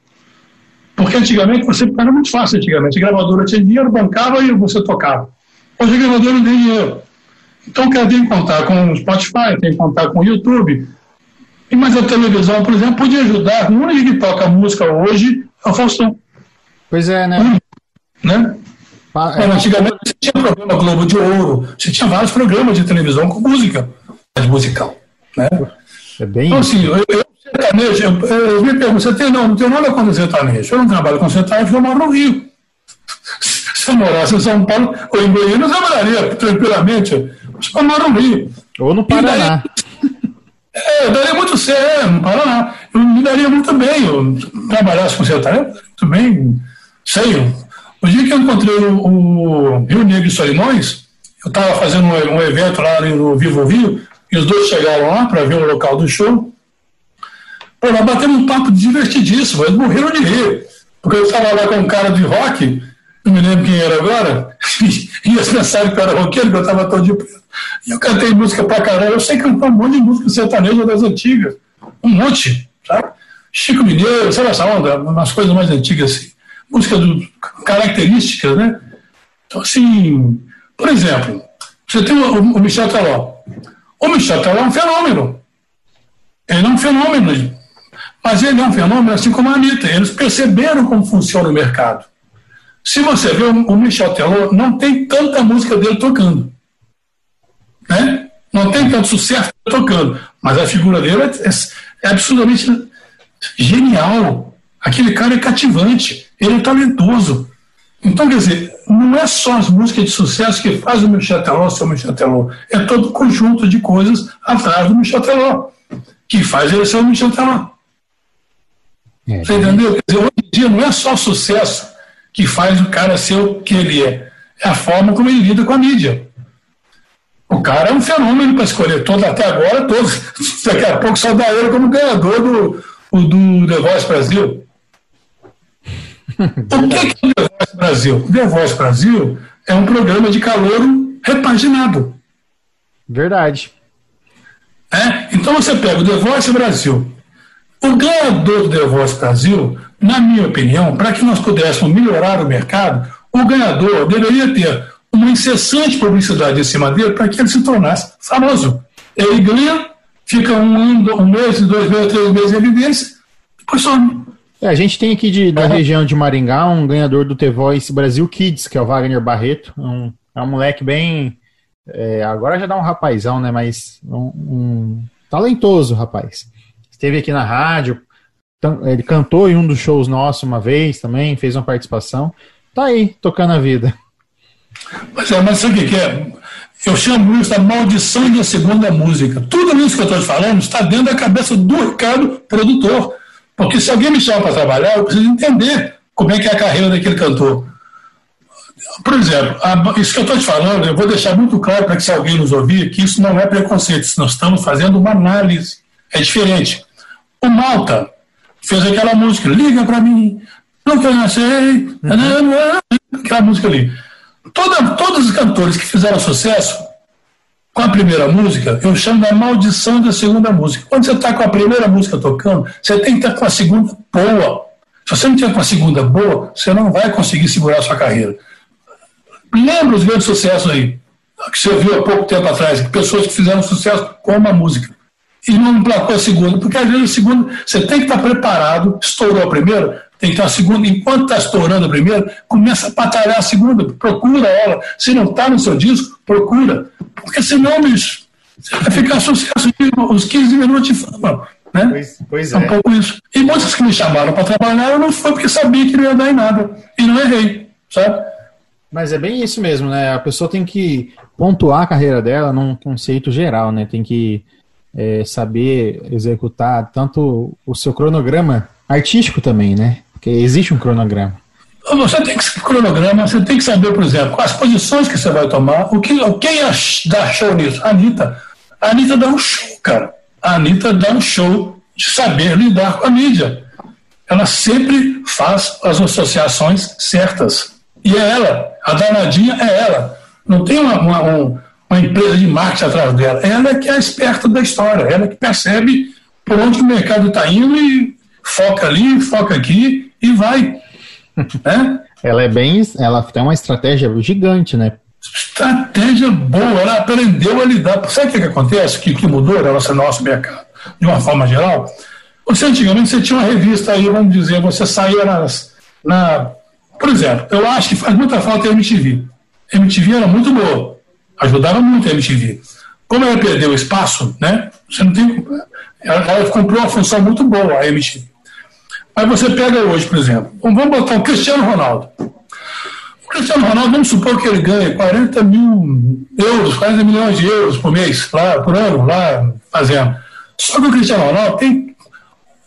Porque antigamente você era muito fácil, antigamente. A gravadora tinha dinheiro, bancava e você tocava. Hoje a gravadora não tem dinheiro. Então, quer tem que contar com o Spotify, tem que contar com o YouTube. E mas a televisão, por exemplo, podia ajudar. O único que toca música hoje é o Faustão. Pois é, né? né? É, antigamente você tinha programa Globo de Ouro, você tinha vários programas de televisão com música, musical. Né? É bem então, assim, eu, eu sertanejo, eu, eu, me pergunto, você tem, não, não tem nada contra sertanejo. Eu não trabalho com sertanejo, eu moro no Rio. Se eu morasse em São Paulo ou em Goiânia, eu moraria tranquilamente. Eu moro no Rio. Ou no Paraná. é, eu daria muito certo, no Paraná. Eu me daria muito bem. Eu trabalhasse com sertanejo, muito bem. Sei, o dia que eu encontrei o, o Rio Negro e Solimões, eu estava fazendo um, um, evento lá no Vivo Rio, e os dois chegaram lá para ver o local do show. Pô, nós batemos um papo divertidíssimo, eles morreram de rir. Porque eu estava lá com um cara de rock, não me lembro quem era agora, e eles pensaram que eu era roqueiro, que eu estava todo de preto. E eu cantei música pra caramba. Eu sei cantar um monte de música sertaneja das antigas. Um monte, sabe? Chico Mineiro, sabe essa onda? Umas coisas mais antigas assim. Música do, né? Então, assim, por exemplo, você tem o, o Michel Teló. O Michel Teló é um fenômeno. Ele é um fenômeno mas ele é um fenômeno assim como a Anitta. Eles perceberam como funciona o mercado. Se você vê o Michel Teló, não tem tanta música dele tocando. Né? Não tem tanto sucesso tocando. Mas a figura dele é, é, é absolutamente genial. Aquele cara é cativante. Ele é talentoso. Então, quer dizer, não é só as músicas de sucesso que faz o Michel Teló ser o Michel Teló. É todo o conjunto de coisas atrás do Michel Teló que faz ele ser o Michel Teló. É, Você entendeu? Quer dizer, hoje em dia não é só sucesso que faz o cara ser o que ele é, é a forma como ele lida com a mídia. O cara é um fenômeno para escolher todo, até agora, todos. Daqui a pouco só dá ele como ganhador do, do The Voice Brasil. O que é o The Voice Brasil? O The Voice Brasil é um programa de calor repaginado. Verdade. É? Então você pega o The Voice Brasil, o ganhador do The Voice Brasil, na minha opinião, para que nós pudéssemos melhorar o mercado, o ganhador deveria ter uma incessante publicidade em cima dele para que ele se tornasse famoso. Ele ganha, fica um, um mês, dois meses, três meses em evidência, depois some. É, a gente tem aqui de, da região de Maringá um ganhador do The Voice Brasil Kids, que é o Wagner Barreto. Um, é um moleque bem. É, agora já dá um rapazão, né? Mas um, um talentoso rapaz esteve aqui na rádio, ele cantou em um dos shows nossos uma vez também, fez uma participação. Tá aí, tocando a vida. Mas, é, mas sabe o que é? Eu chamo isso da maldição da segunda música. Tudo isso que eu estou te falando está dentro da cabeça do Ricardo, produtor. Porque se alguém me chama para trabalhar, eu preciso entender como é que é a carreira daquele cantor. Por exemplo, a, isso que eu estou te falando, eu vou deixar muito claro para que se alguém nos ouvir, que isso não é preconceito, nós estamos fazendo uma análise. É diferente. O Malta fez aquela música, liga para mim, nunca nascei, aquela música ali. Toda, todos os cantores que fizeram sucesso com a primeira música, eu chamo da maldição da segunda música. Quando você está com a primeira música tocando, você tem que estar com a segunda boa. Se você não tiver com a segunda boa, você não vai conseguir segurar a sua carreira. Lembra os grandes sucessos aí, que você viu há pouco tempo atrás, pessoas que fizeram sucesso com uma música e não emplacou a segunda, porque às vezes a segunda você tem que estar preparado, estourou a primeira, tem que estar a segunda, enquanto está estourando a primeira, começa a batalhar a segunda, procura ela. Se não está no seu disco, procura, porque senão, bicho, você vai ficar sucesso uns 15 minutos de fama. Né? Pois, pois é. é. um pouco isso. E muitos que me chamaram para trabalhar, eu não foi porque sabia que não ia dar em nada. E não errei, sabe? Mas é bem isso mesmo, né? A pessoa tem que pontuar a carreira dela num conceito geral, né? Tem que é, saber executar tanto o seu cronograma artístico também, né? Porque existe um cronograma. Você tem que cronograma, você tem que saber, por exemplo, as posições que você vai tomar, o que, quem dá show nisso? A Anitta. A Anitta dá um show, cara. A Anitta dá um show de saber lidar com a mídia. Ela sempre faz as associações certas. E é ela, a danadinha é ela. Não tem uma, uma, um, uma empresa de marketing atrás dela. Ela é que é a esperta da história, ela é que percebe por onde o mercado está indo e foca ali, foca aqui e vai. Né? Ela é bem. Ela tem uma estratégia gigante, né? Estratégia boa, ela aprendeu a lidar. Sabe o que, que acontece? Que, que mudou no nosso, nosso mercado, de uma forma geral? Você antigamente você tinha uma revista aí, vamos dizer, você saía nas, na. Por exemplo, eu acho que faz muita falta a MTV. A MTV era muito boa ajudava muito a MTV. Como ela perdeu espaço, né? Você não tem. Ela, ela cumpriu uma função muito boa, a MTV. Mas você pega hoje, por exemplo, vamos botar o Cristiano Ronaldo. O Cristiano Ronaldo, vamos supor que ele ganhe 40 mil euros, 40 milhões de euros por mês, lá, por ano, lá fazendo. Só que o Cristiano Ronaldo tem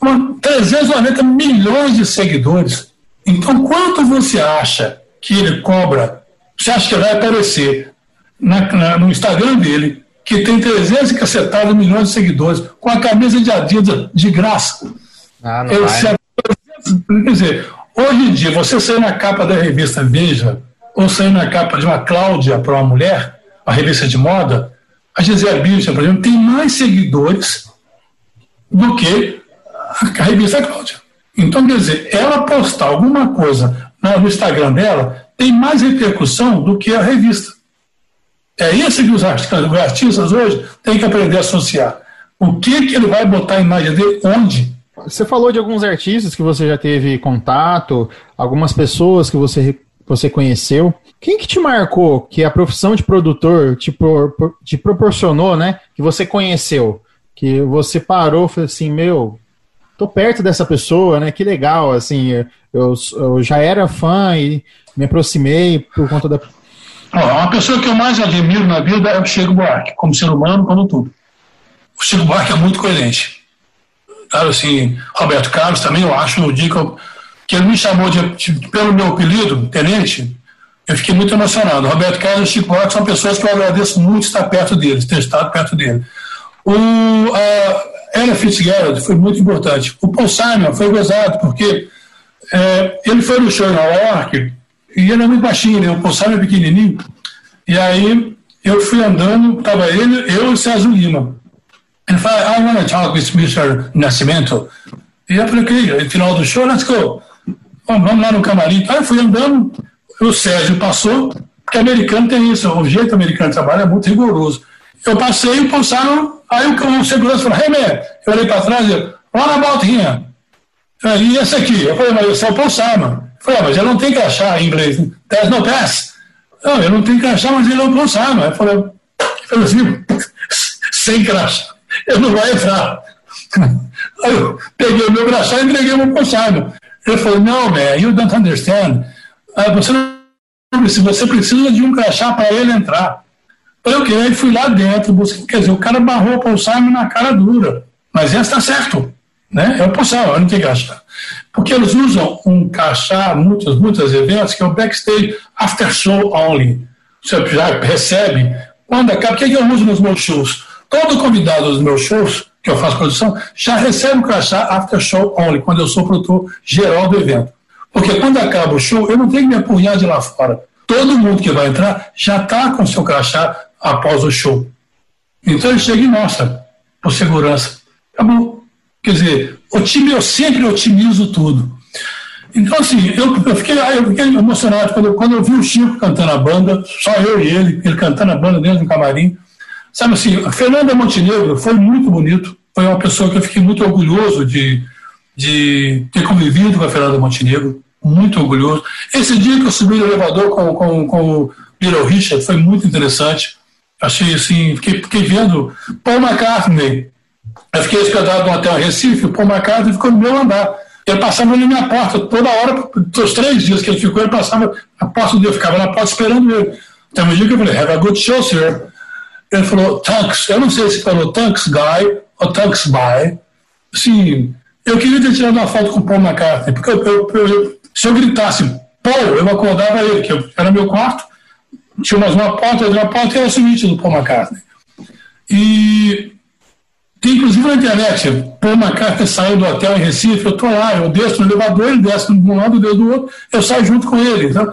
uma, 390 milhões de seguidores. Então, quanto você acha que ele cobra? Você acha que vai aparecer na, na, no Instagram dele, que tem 300 e cacetados milhões de seguidores, com a camisa de Adidas de graça. Ah, não eu, vai. Quer dizer, hoje em dia, você sair na capa da revista Veja, ou sair na capa de uma Cláudia para uma mulher, uma revista de moda, a Gisele Bündchen, por exemplo, tem mais seguidores do que a revista Cláudia. Então, quer dizer, ela postar alguma coisa no Instagram dela tem mais repercussão do que a revista. É isso que os artistas hoje têm que aprender a associar. O que, que ele vai botar a imagem dele onde? Você falou de alguns artistas que você já teve contato, algumas pessoas que você, você conheceu. Quem que te marcou que a profissão de produtor te, pro, te proporcionou, né? Que você conheceu? Que você parou e falou assim, meu, tô perto dessa pessoa, né? Que legal, assim, eu, eu já era fã e me aproximei por conta da. Uma pessoa que eu mais admiro na vida é o Chico Buarque, como ser humano, como tudo. O Chico Buarque é muito coerente. Claro, assim, Roberto Carlos também, eu acho, no dia que, eu, que ele me chamou de, pelo meu apelido, tenente, eu fiquei muito emocionado. Roberto Carlos e Chico Buarque são pessoas que eu agradeço muito estar perto deles, ter estado perto dele. O, a, Ella Fitzgerald foi muito importante. O Paul Simon foi gozado, porque é, ele foi no show em Nova York e ele é muito baixinho, né? o Paul Simon é pequenininho. E aí eu fui andando, estava ele, eu e o César Lima. Ele falou, I want to talk with Mr. Nascimento. E eu falei, ok, no final do show, let's go. Vamos lá no camarim. Aí eu fui andando, o Sérgio passou, porque americano tem isso, o jeito americano de trabalhar é muito rigoroso. Eu passei e pulsaram, aí o, segurança falou, hey man, eu olhei para trás e eu, what about him? E esse aqui? Eu falei, mas esse é o Paul Simon. Eu falei, ah, mas ele não tem que achar em inglês. There's no pass. Não, eu não tenho que achar, mas ele é o Paul Simon. Eu falei, eu falei assim, sem crachá, eu não vou entrar. Aí eu peguei o meu crachá e entreguei o Paul Simon. Ele falou, não, man, you don't understand. Ah, você você precisa de um crachá para ele entrar. Eu que fui lá dentro, busquei, quer dizer, o cara barrou o Paul Simon na cara dura. Mas esse está certo. Né? É o Paul Simon, não tem crachá. Porque eles usam um crachá, muitos, muitos eventos, que é o backstage after show only. Você já recebe. Quando acaba, o que, é que eu uso nos meus shows? Todo convidado dos meus shows, que eu faço produção, já recebe o crachá after show only, quando eu sou produtor geral do evento. Porque quando acaba o show, eu não tenho que me apurrar de lá fora. Todo mundo que vai entrar já está com seu crachá após o show. Então ele chega e mostra, por segurança. Acabou. Quer dizer, o time eu sempre otimizo tudo. Então, assim, eu, eu, fiquei, eu fiquei emocionado quando, quando eu vi o Chico cantando a banda, só eu e ele, ele cantando a banda dentro do camarim. Sabe assim, a Fernanda Montenegro foi muito bonito, foi uma pessoa que eu fiquei muito orgulhoso de, de ter convivido com a Fernanda Montenegro, muito orgulhoso. Esse dia que eu subi no elevador com, com, com o Little Richard foi muito interessante. Achei assim, fiquei, fiquei vendo Paul McCartney. Eu fiquei hospedado no hotel Recife, o Paul McCartney ficou no meu andar. Ele passava na minha porta toda hora, os três dias que ele ficou, ele passava a porta dele, ficava na porta esperando ele. Então, um dia que eu falei, have a good show, sir. Ele falou, thanks. Eu não sei se falou thanks, guy, ou thanks, bye. Assim, eu queria ter tirado uma foto com o Paul McCartney, porque eu, eu, eu, se eu gritasse Paul, eu acordava ele, que era meu quarto, tinha mais uma porta, outra porta, e era o seguinte do Paul McCartney. E tem inclusive na internet, Paul McCartney saiu do hotel em Recife, eu estou lá, eu desço no elevador, ele desce de um lado, eu do outro, eu saio junto com ele. Então,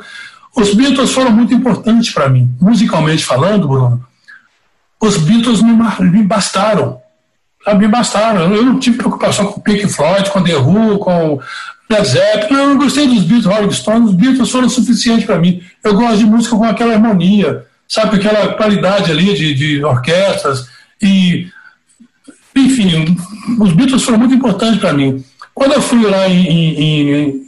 os Beatles foram muito importantes para mim, musicalmente falando, Bruno. Os Beatles me, me bastaram, me bastaram. Eu não tive preocupação com Pink Floyd, com The Who, com Led Zeppelin, eu não gostei dos Beatles, Rolling Stones, os Beatles foram suficientes para mim. Eu gosto de música com aquela harmonia, sabe, aquela qualidade ali de, de orquestras e enfim, os Beatles foram muito importantes para mim. Quando eu fui lá em, em, em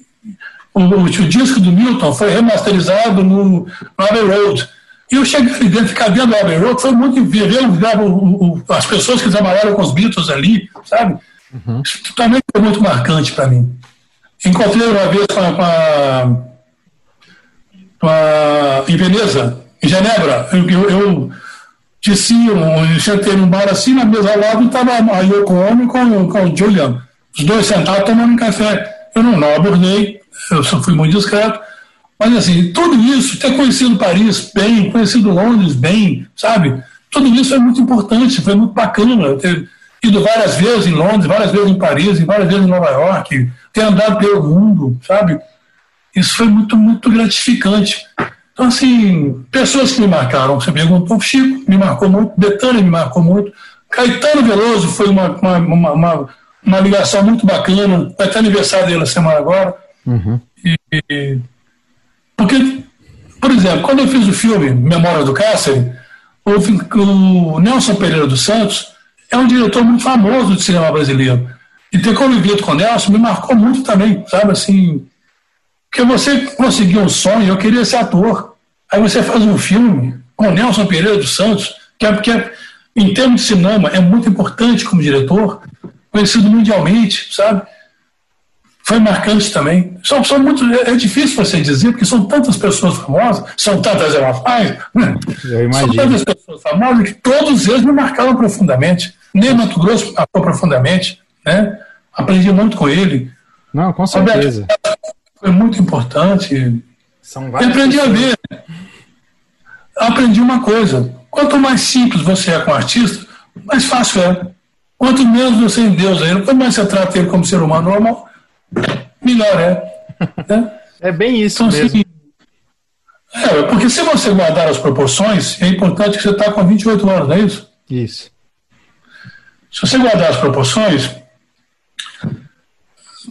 o, o, disco do Milton foi remasterizado no, no Abbey Road. E eu cheguei ali dentro, ficar vendo o Abbey Road, foi muito ver, ver o, as pessoas que trabalharam com os Beatles ali, sabe? Uhum. Isso também foi muito marcante para mim. Encontrei uma vez com a, com a, em Veneza, em Genebra. Eu, eu, eu disse, eu sentei num bar assim, na mesa ao lado estava a Yoko Ono com, com o Julian. Os dois sentados tomando um café. Eu não, não abordei, eu só fui muito discreto. Mas assim, tudo isso, ter conhecido Paris bem, conhecido Londres bem, sabe? Tudo isso é muito importante, foi muito bacana. Ter, ido várias vezes em Londres, várias vezes em Paris, várias vezes em Nova York, ter andado pelo mundo, sabe? Isso foi muito, muito gratificante. Então, assim, pessoas que me marcaram, você perguntou, Chico me marcou muito, Betânia me marcou muito, Caetano Veloso foi uma, uma, uma, uma, ligação muito bacana, vai ter aniversário dele na semana agora. Uhum. E, porque, por exemplo, quando eu fiz o filme Memória do Cárcere, o Nelson Pereira dos Santos é um diretor muito famoso de cinema brasileiro. E ter convivido com o Nelson me marcou muito também, sabe, assim, porque você conseguiu um sonho, eu queria ser ator. Aí você faz um filme com Nelson Pereira dos Santos, que é, que é, em termos de cinema, é muito importante como diretor, conhecido mundialmente, sabe? Foi marcante também. São, são muito, é, é difícil você dizer, porque são tantas pessoas famosas, são tantas elefais, né? são tantas pessoas famosas que todos eles me marcaram profundamente. Nem Mato Grosso marcou profundamente, né? Aprendi muito com ele. Não, com certeza. Foi muito importante. São e aprendi pessoas. a ver. Aprendi uma coisa: quanto mais simples você é com o artista, mais fácil é. Quanto menos você endeusa ele, quanto mais você trata ele como ser humano normal, melhor é. Né? É bem isso então, mesmo. Assim, é, porque se você guardar as proporções, é importante que você está com 28 anos, não é isso? Isso. Se você guardar as proporções,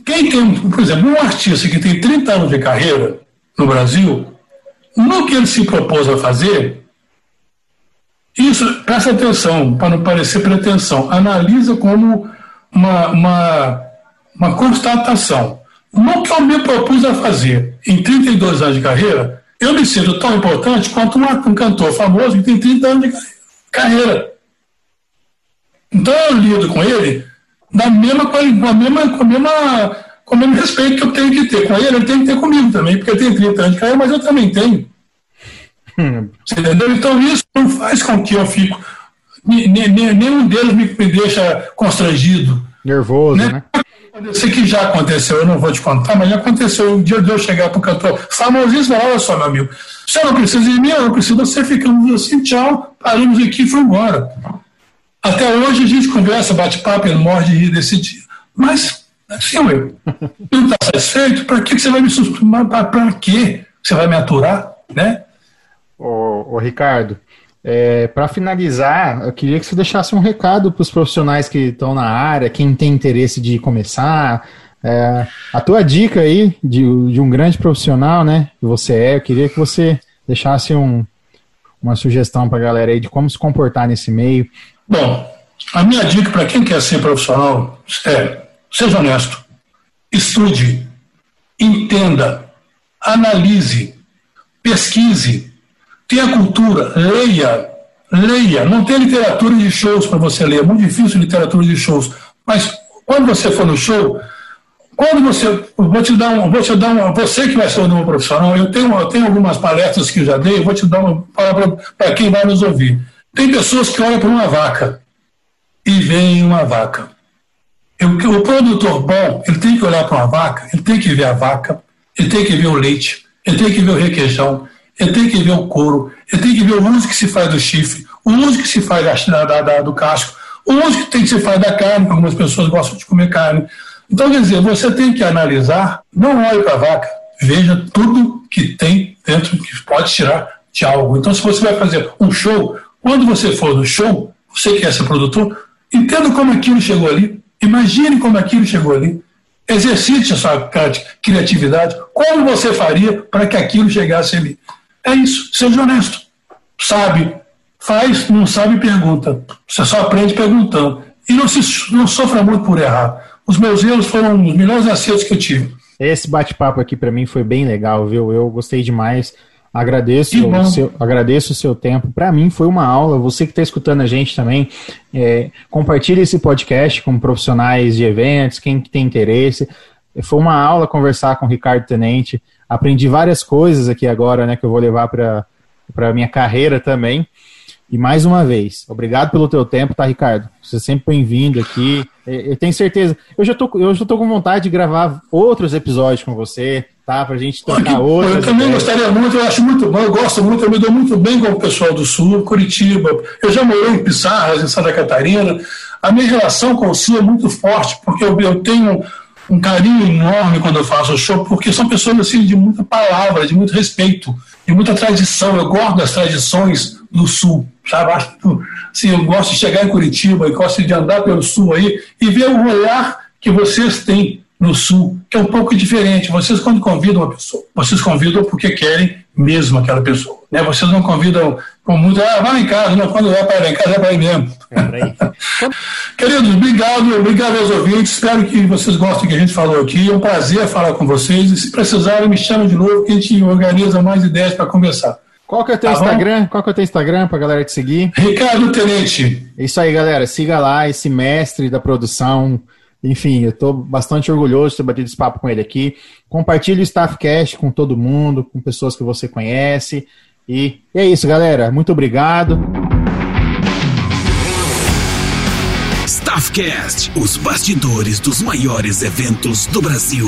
quem tem, por exemplo, um artista que tem 30 anos de carreira no Brasil, no que ele se propôs a fazer, isso, presta atenção, para não parecer pretensão, analisa como uma, uma, uma constatação. No que eu me propus a fazer em 32 anos de carreira, eu me sinto tão importante quanto um cantor famoso que tem 30 anos de carreira. Então eu lido com ele da mesma, com, a mesma, com, a mesma, com o mesmo respeito que eu tenho que ter com ele, ele tem que ter comigo também, porque eu tenho 30 anos de carreira, mas eu também tenho. Você entendeu? Então isso não faz com que eu fico. Nenhum deles me, me deixa constrangido. Nervoso, né? né? Sei que já aconteceu, eu não vou te contar, mas já aconteceu um dia de eu chegar para o cantor famosíssimo, olha só, meu amigo, você não precisa de mim, eu não preciso de você, ficamos assim, tchau, paramos aqui e foi embora. Até hoje a gente conversa, bate papo, ele morre de rir desse dia. Mas, assim, eu não está satisfeito? Para que você vai me suspender? Para quê? Você vai me aturar, né? Ô, ô Ricardo, é, para finalizar, eu queria que você deixasse um recado para os profissionais que estão na área, quem tem interesse de começar. É, a tua dica aí de, de um grande profissional, né? Que você é, eu queria que você deixasse um, uma sugestão para a galera aí de como se comportar nesse meio, Bom, a minha dica para quem quer ser profissional é: seja honesto, estude, entenda, analise, pesquise, tenha cultura, leia, leia. Não tem literatura de shows para você ler, é muito difícil literatura de shows. Mas quando você for no show, quando você. Vou te dar um. Vou te dar um você que vai ser um profissional, eu tenho, eu tenho algumas palestras que eu já dei, eu vou te dar uma para quem vai nos ouvir. Tem pessoas que olham para uma vaca e veem uma vaca. O produtor bom, ele tem que olhar para uma vaca, ele tem que ver a vaca, ele tem que ver o leite, ele tem que ver o requeijão, ele tem que ver o couro, ele tem que ver o uso que se faz do chifre, o uso que se faz da, da, da, do casco, o uso que tem que se faz da carne, algumas pessoas gostam de comer carne. Então, quer dizer, você tem que analisar, não olhe para a vaca, veja tudo que tem dentro que pode tirar de algo. Então, se você vai fazer um show, quando você for no show, você que é ser produtor, entenda como aquilo chegou ali, imagine como aquilo chegou ali, exercite a sua criatividade, como você faria para que aquilo chegasse ali. É isso, seja honesto. Sabe, faz, não sabe, pergunta. Você só aprende perguntando. E não, se, não sofra muito por errar. Os meus erros foram os melhores acertos que eu tive. Esse bate-papo aqui para mim foi bem legal, viu? Eu gostei demais. Agradeço o, seu, agradeço o seu tempo. Para mim foi uma aula. Você que está escutando a gente também, é, compartilhe esse podcast com profissionais de eventos, quem tem interesse. Foi uma aula conversar com o Ricardo Tenente. Aprendi várias coisas aqui agora, né, que eu vou levar para a minha carreira também. E mais uma vez, obrigado pelo teu tempo, tá, Ricardo? Você é sempre bem-vindo aqui. Eu tenho certeza. Eu já, tô, eu já tô com vontade de gravar outros episódios com você, tá? Pra gente tocar outra. Eu também ideias. gostaria muito, eu acho muito bom, eu gosto muito, eu me dou muito bem com o pessoal do Sul, Curitiba. Eu já morei em Pissarras, em Santa Catarina. A minha relação com o Sul é muito forte, porque eu, eu tenho um carinho enorme quando eu faço o show, porque são pessoas assim de muita palavra, de muito respeito, de muita tradição. Eu gosto das tradições do Sul, sabe? Assim, eu gosto de chegar em Curitiba, eu gosto de andar pelo Sul aí e ver o olhar que vocês têm no Sul, que é um pouco diferente. Vocês, quando convidam uma pessoa, vocês convidam porque querem mesmo aquela pessoa. Né? Vocês não convidam com muito, ah, vai em casa, não, quando é para em casa, é para ir mesmo. É Queridos, obrigado, obrigado aos ouvintes, espero que vocês gostem do que a gente falou aqui, é um prazer falar com vocês, e se precisarem, me chamem de novo, que a gente organiza mais ideias para conversar. Qual que é o teu tá Instagram? Bom? Qual que é o teu Instagram pra galera te seguir? Ricardo Tenente. É isso aí, galera. Siga lá esse mestre da produção, enfim, eu estou bastante orgulhoso de ter batido esse papo com ele aqui. Compartilhe o Staffcast com todo mundo, com pessoas que você conhece. E é isso, galera. Muito obrigado. Staffcast, os bastidores dos maiores eventos do Brasil.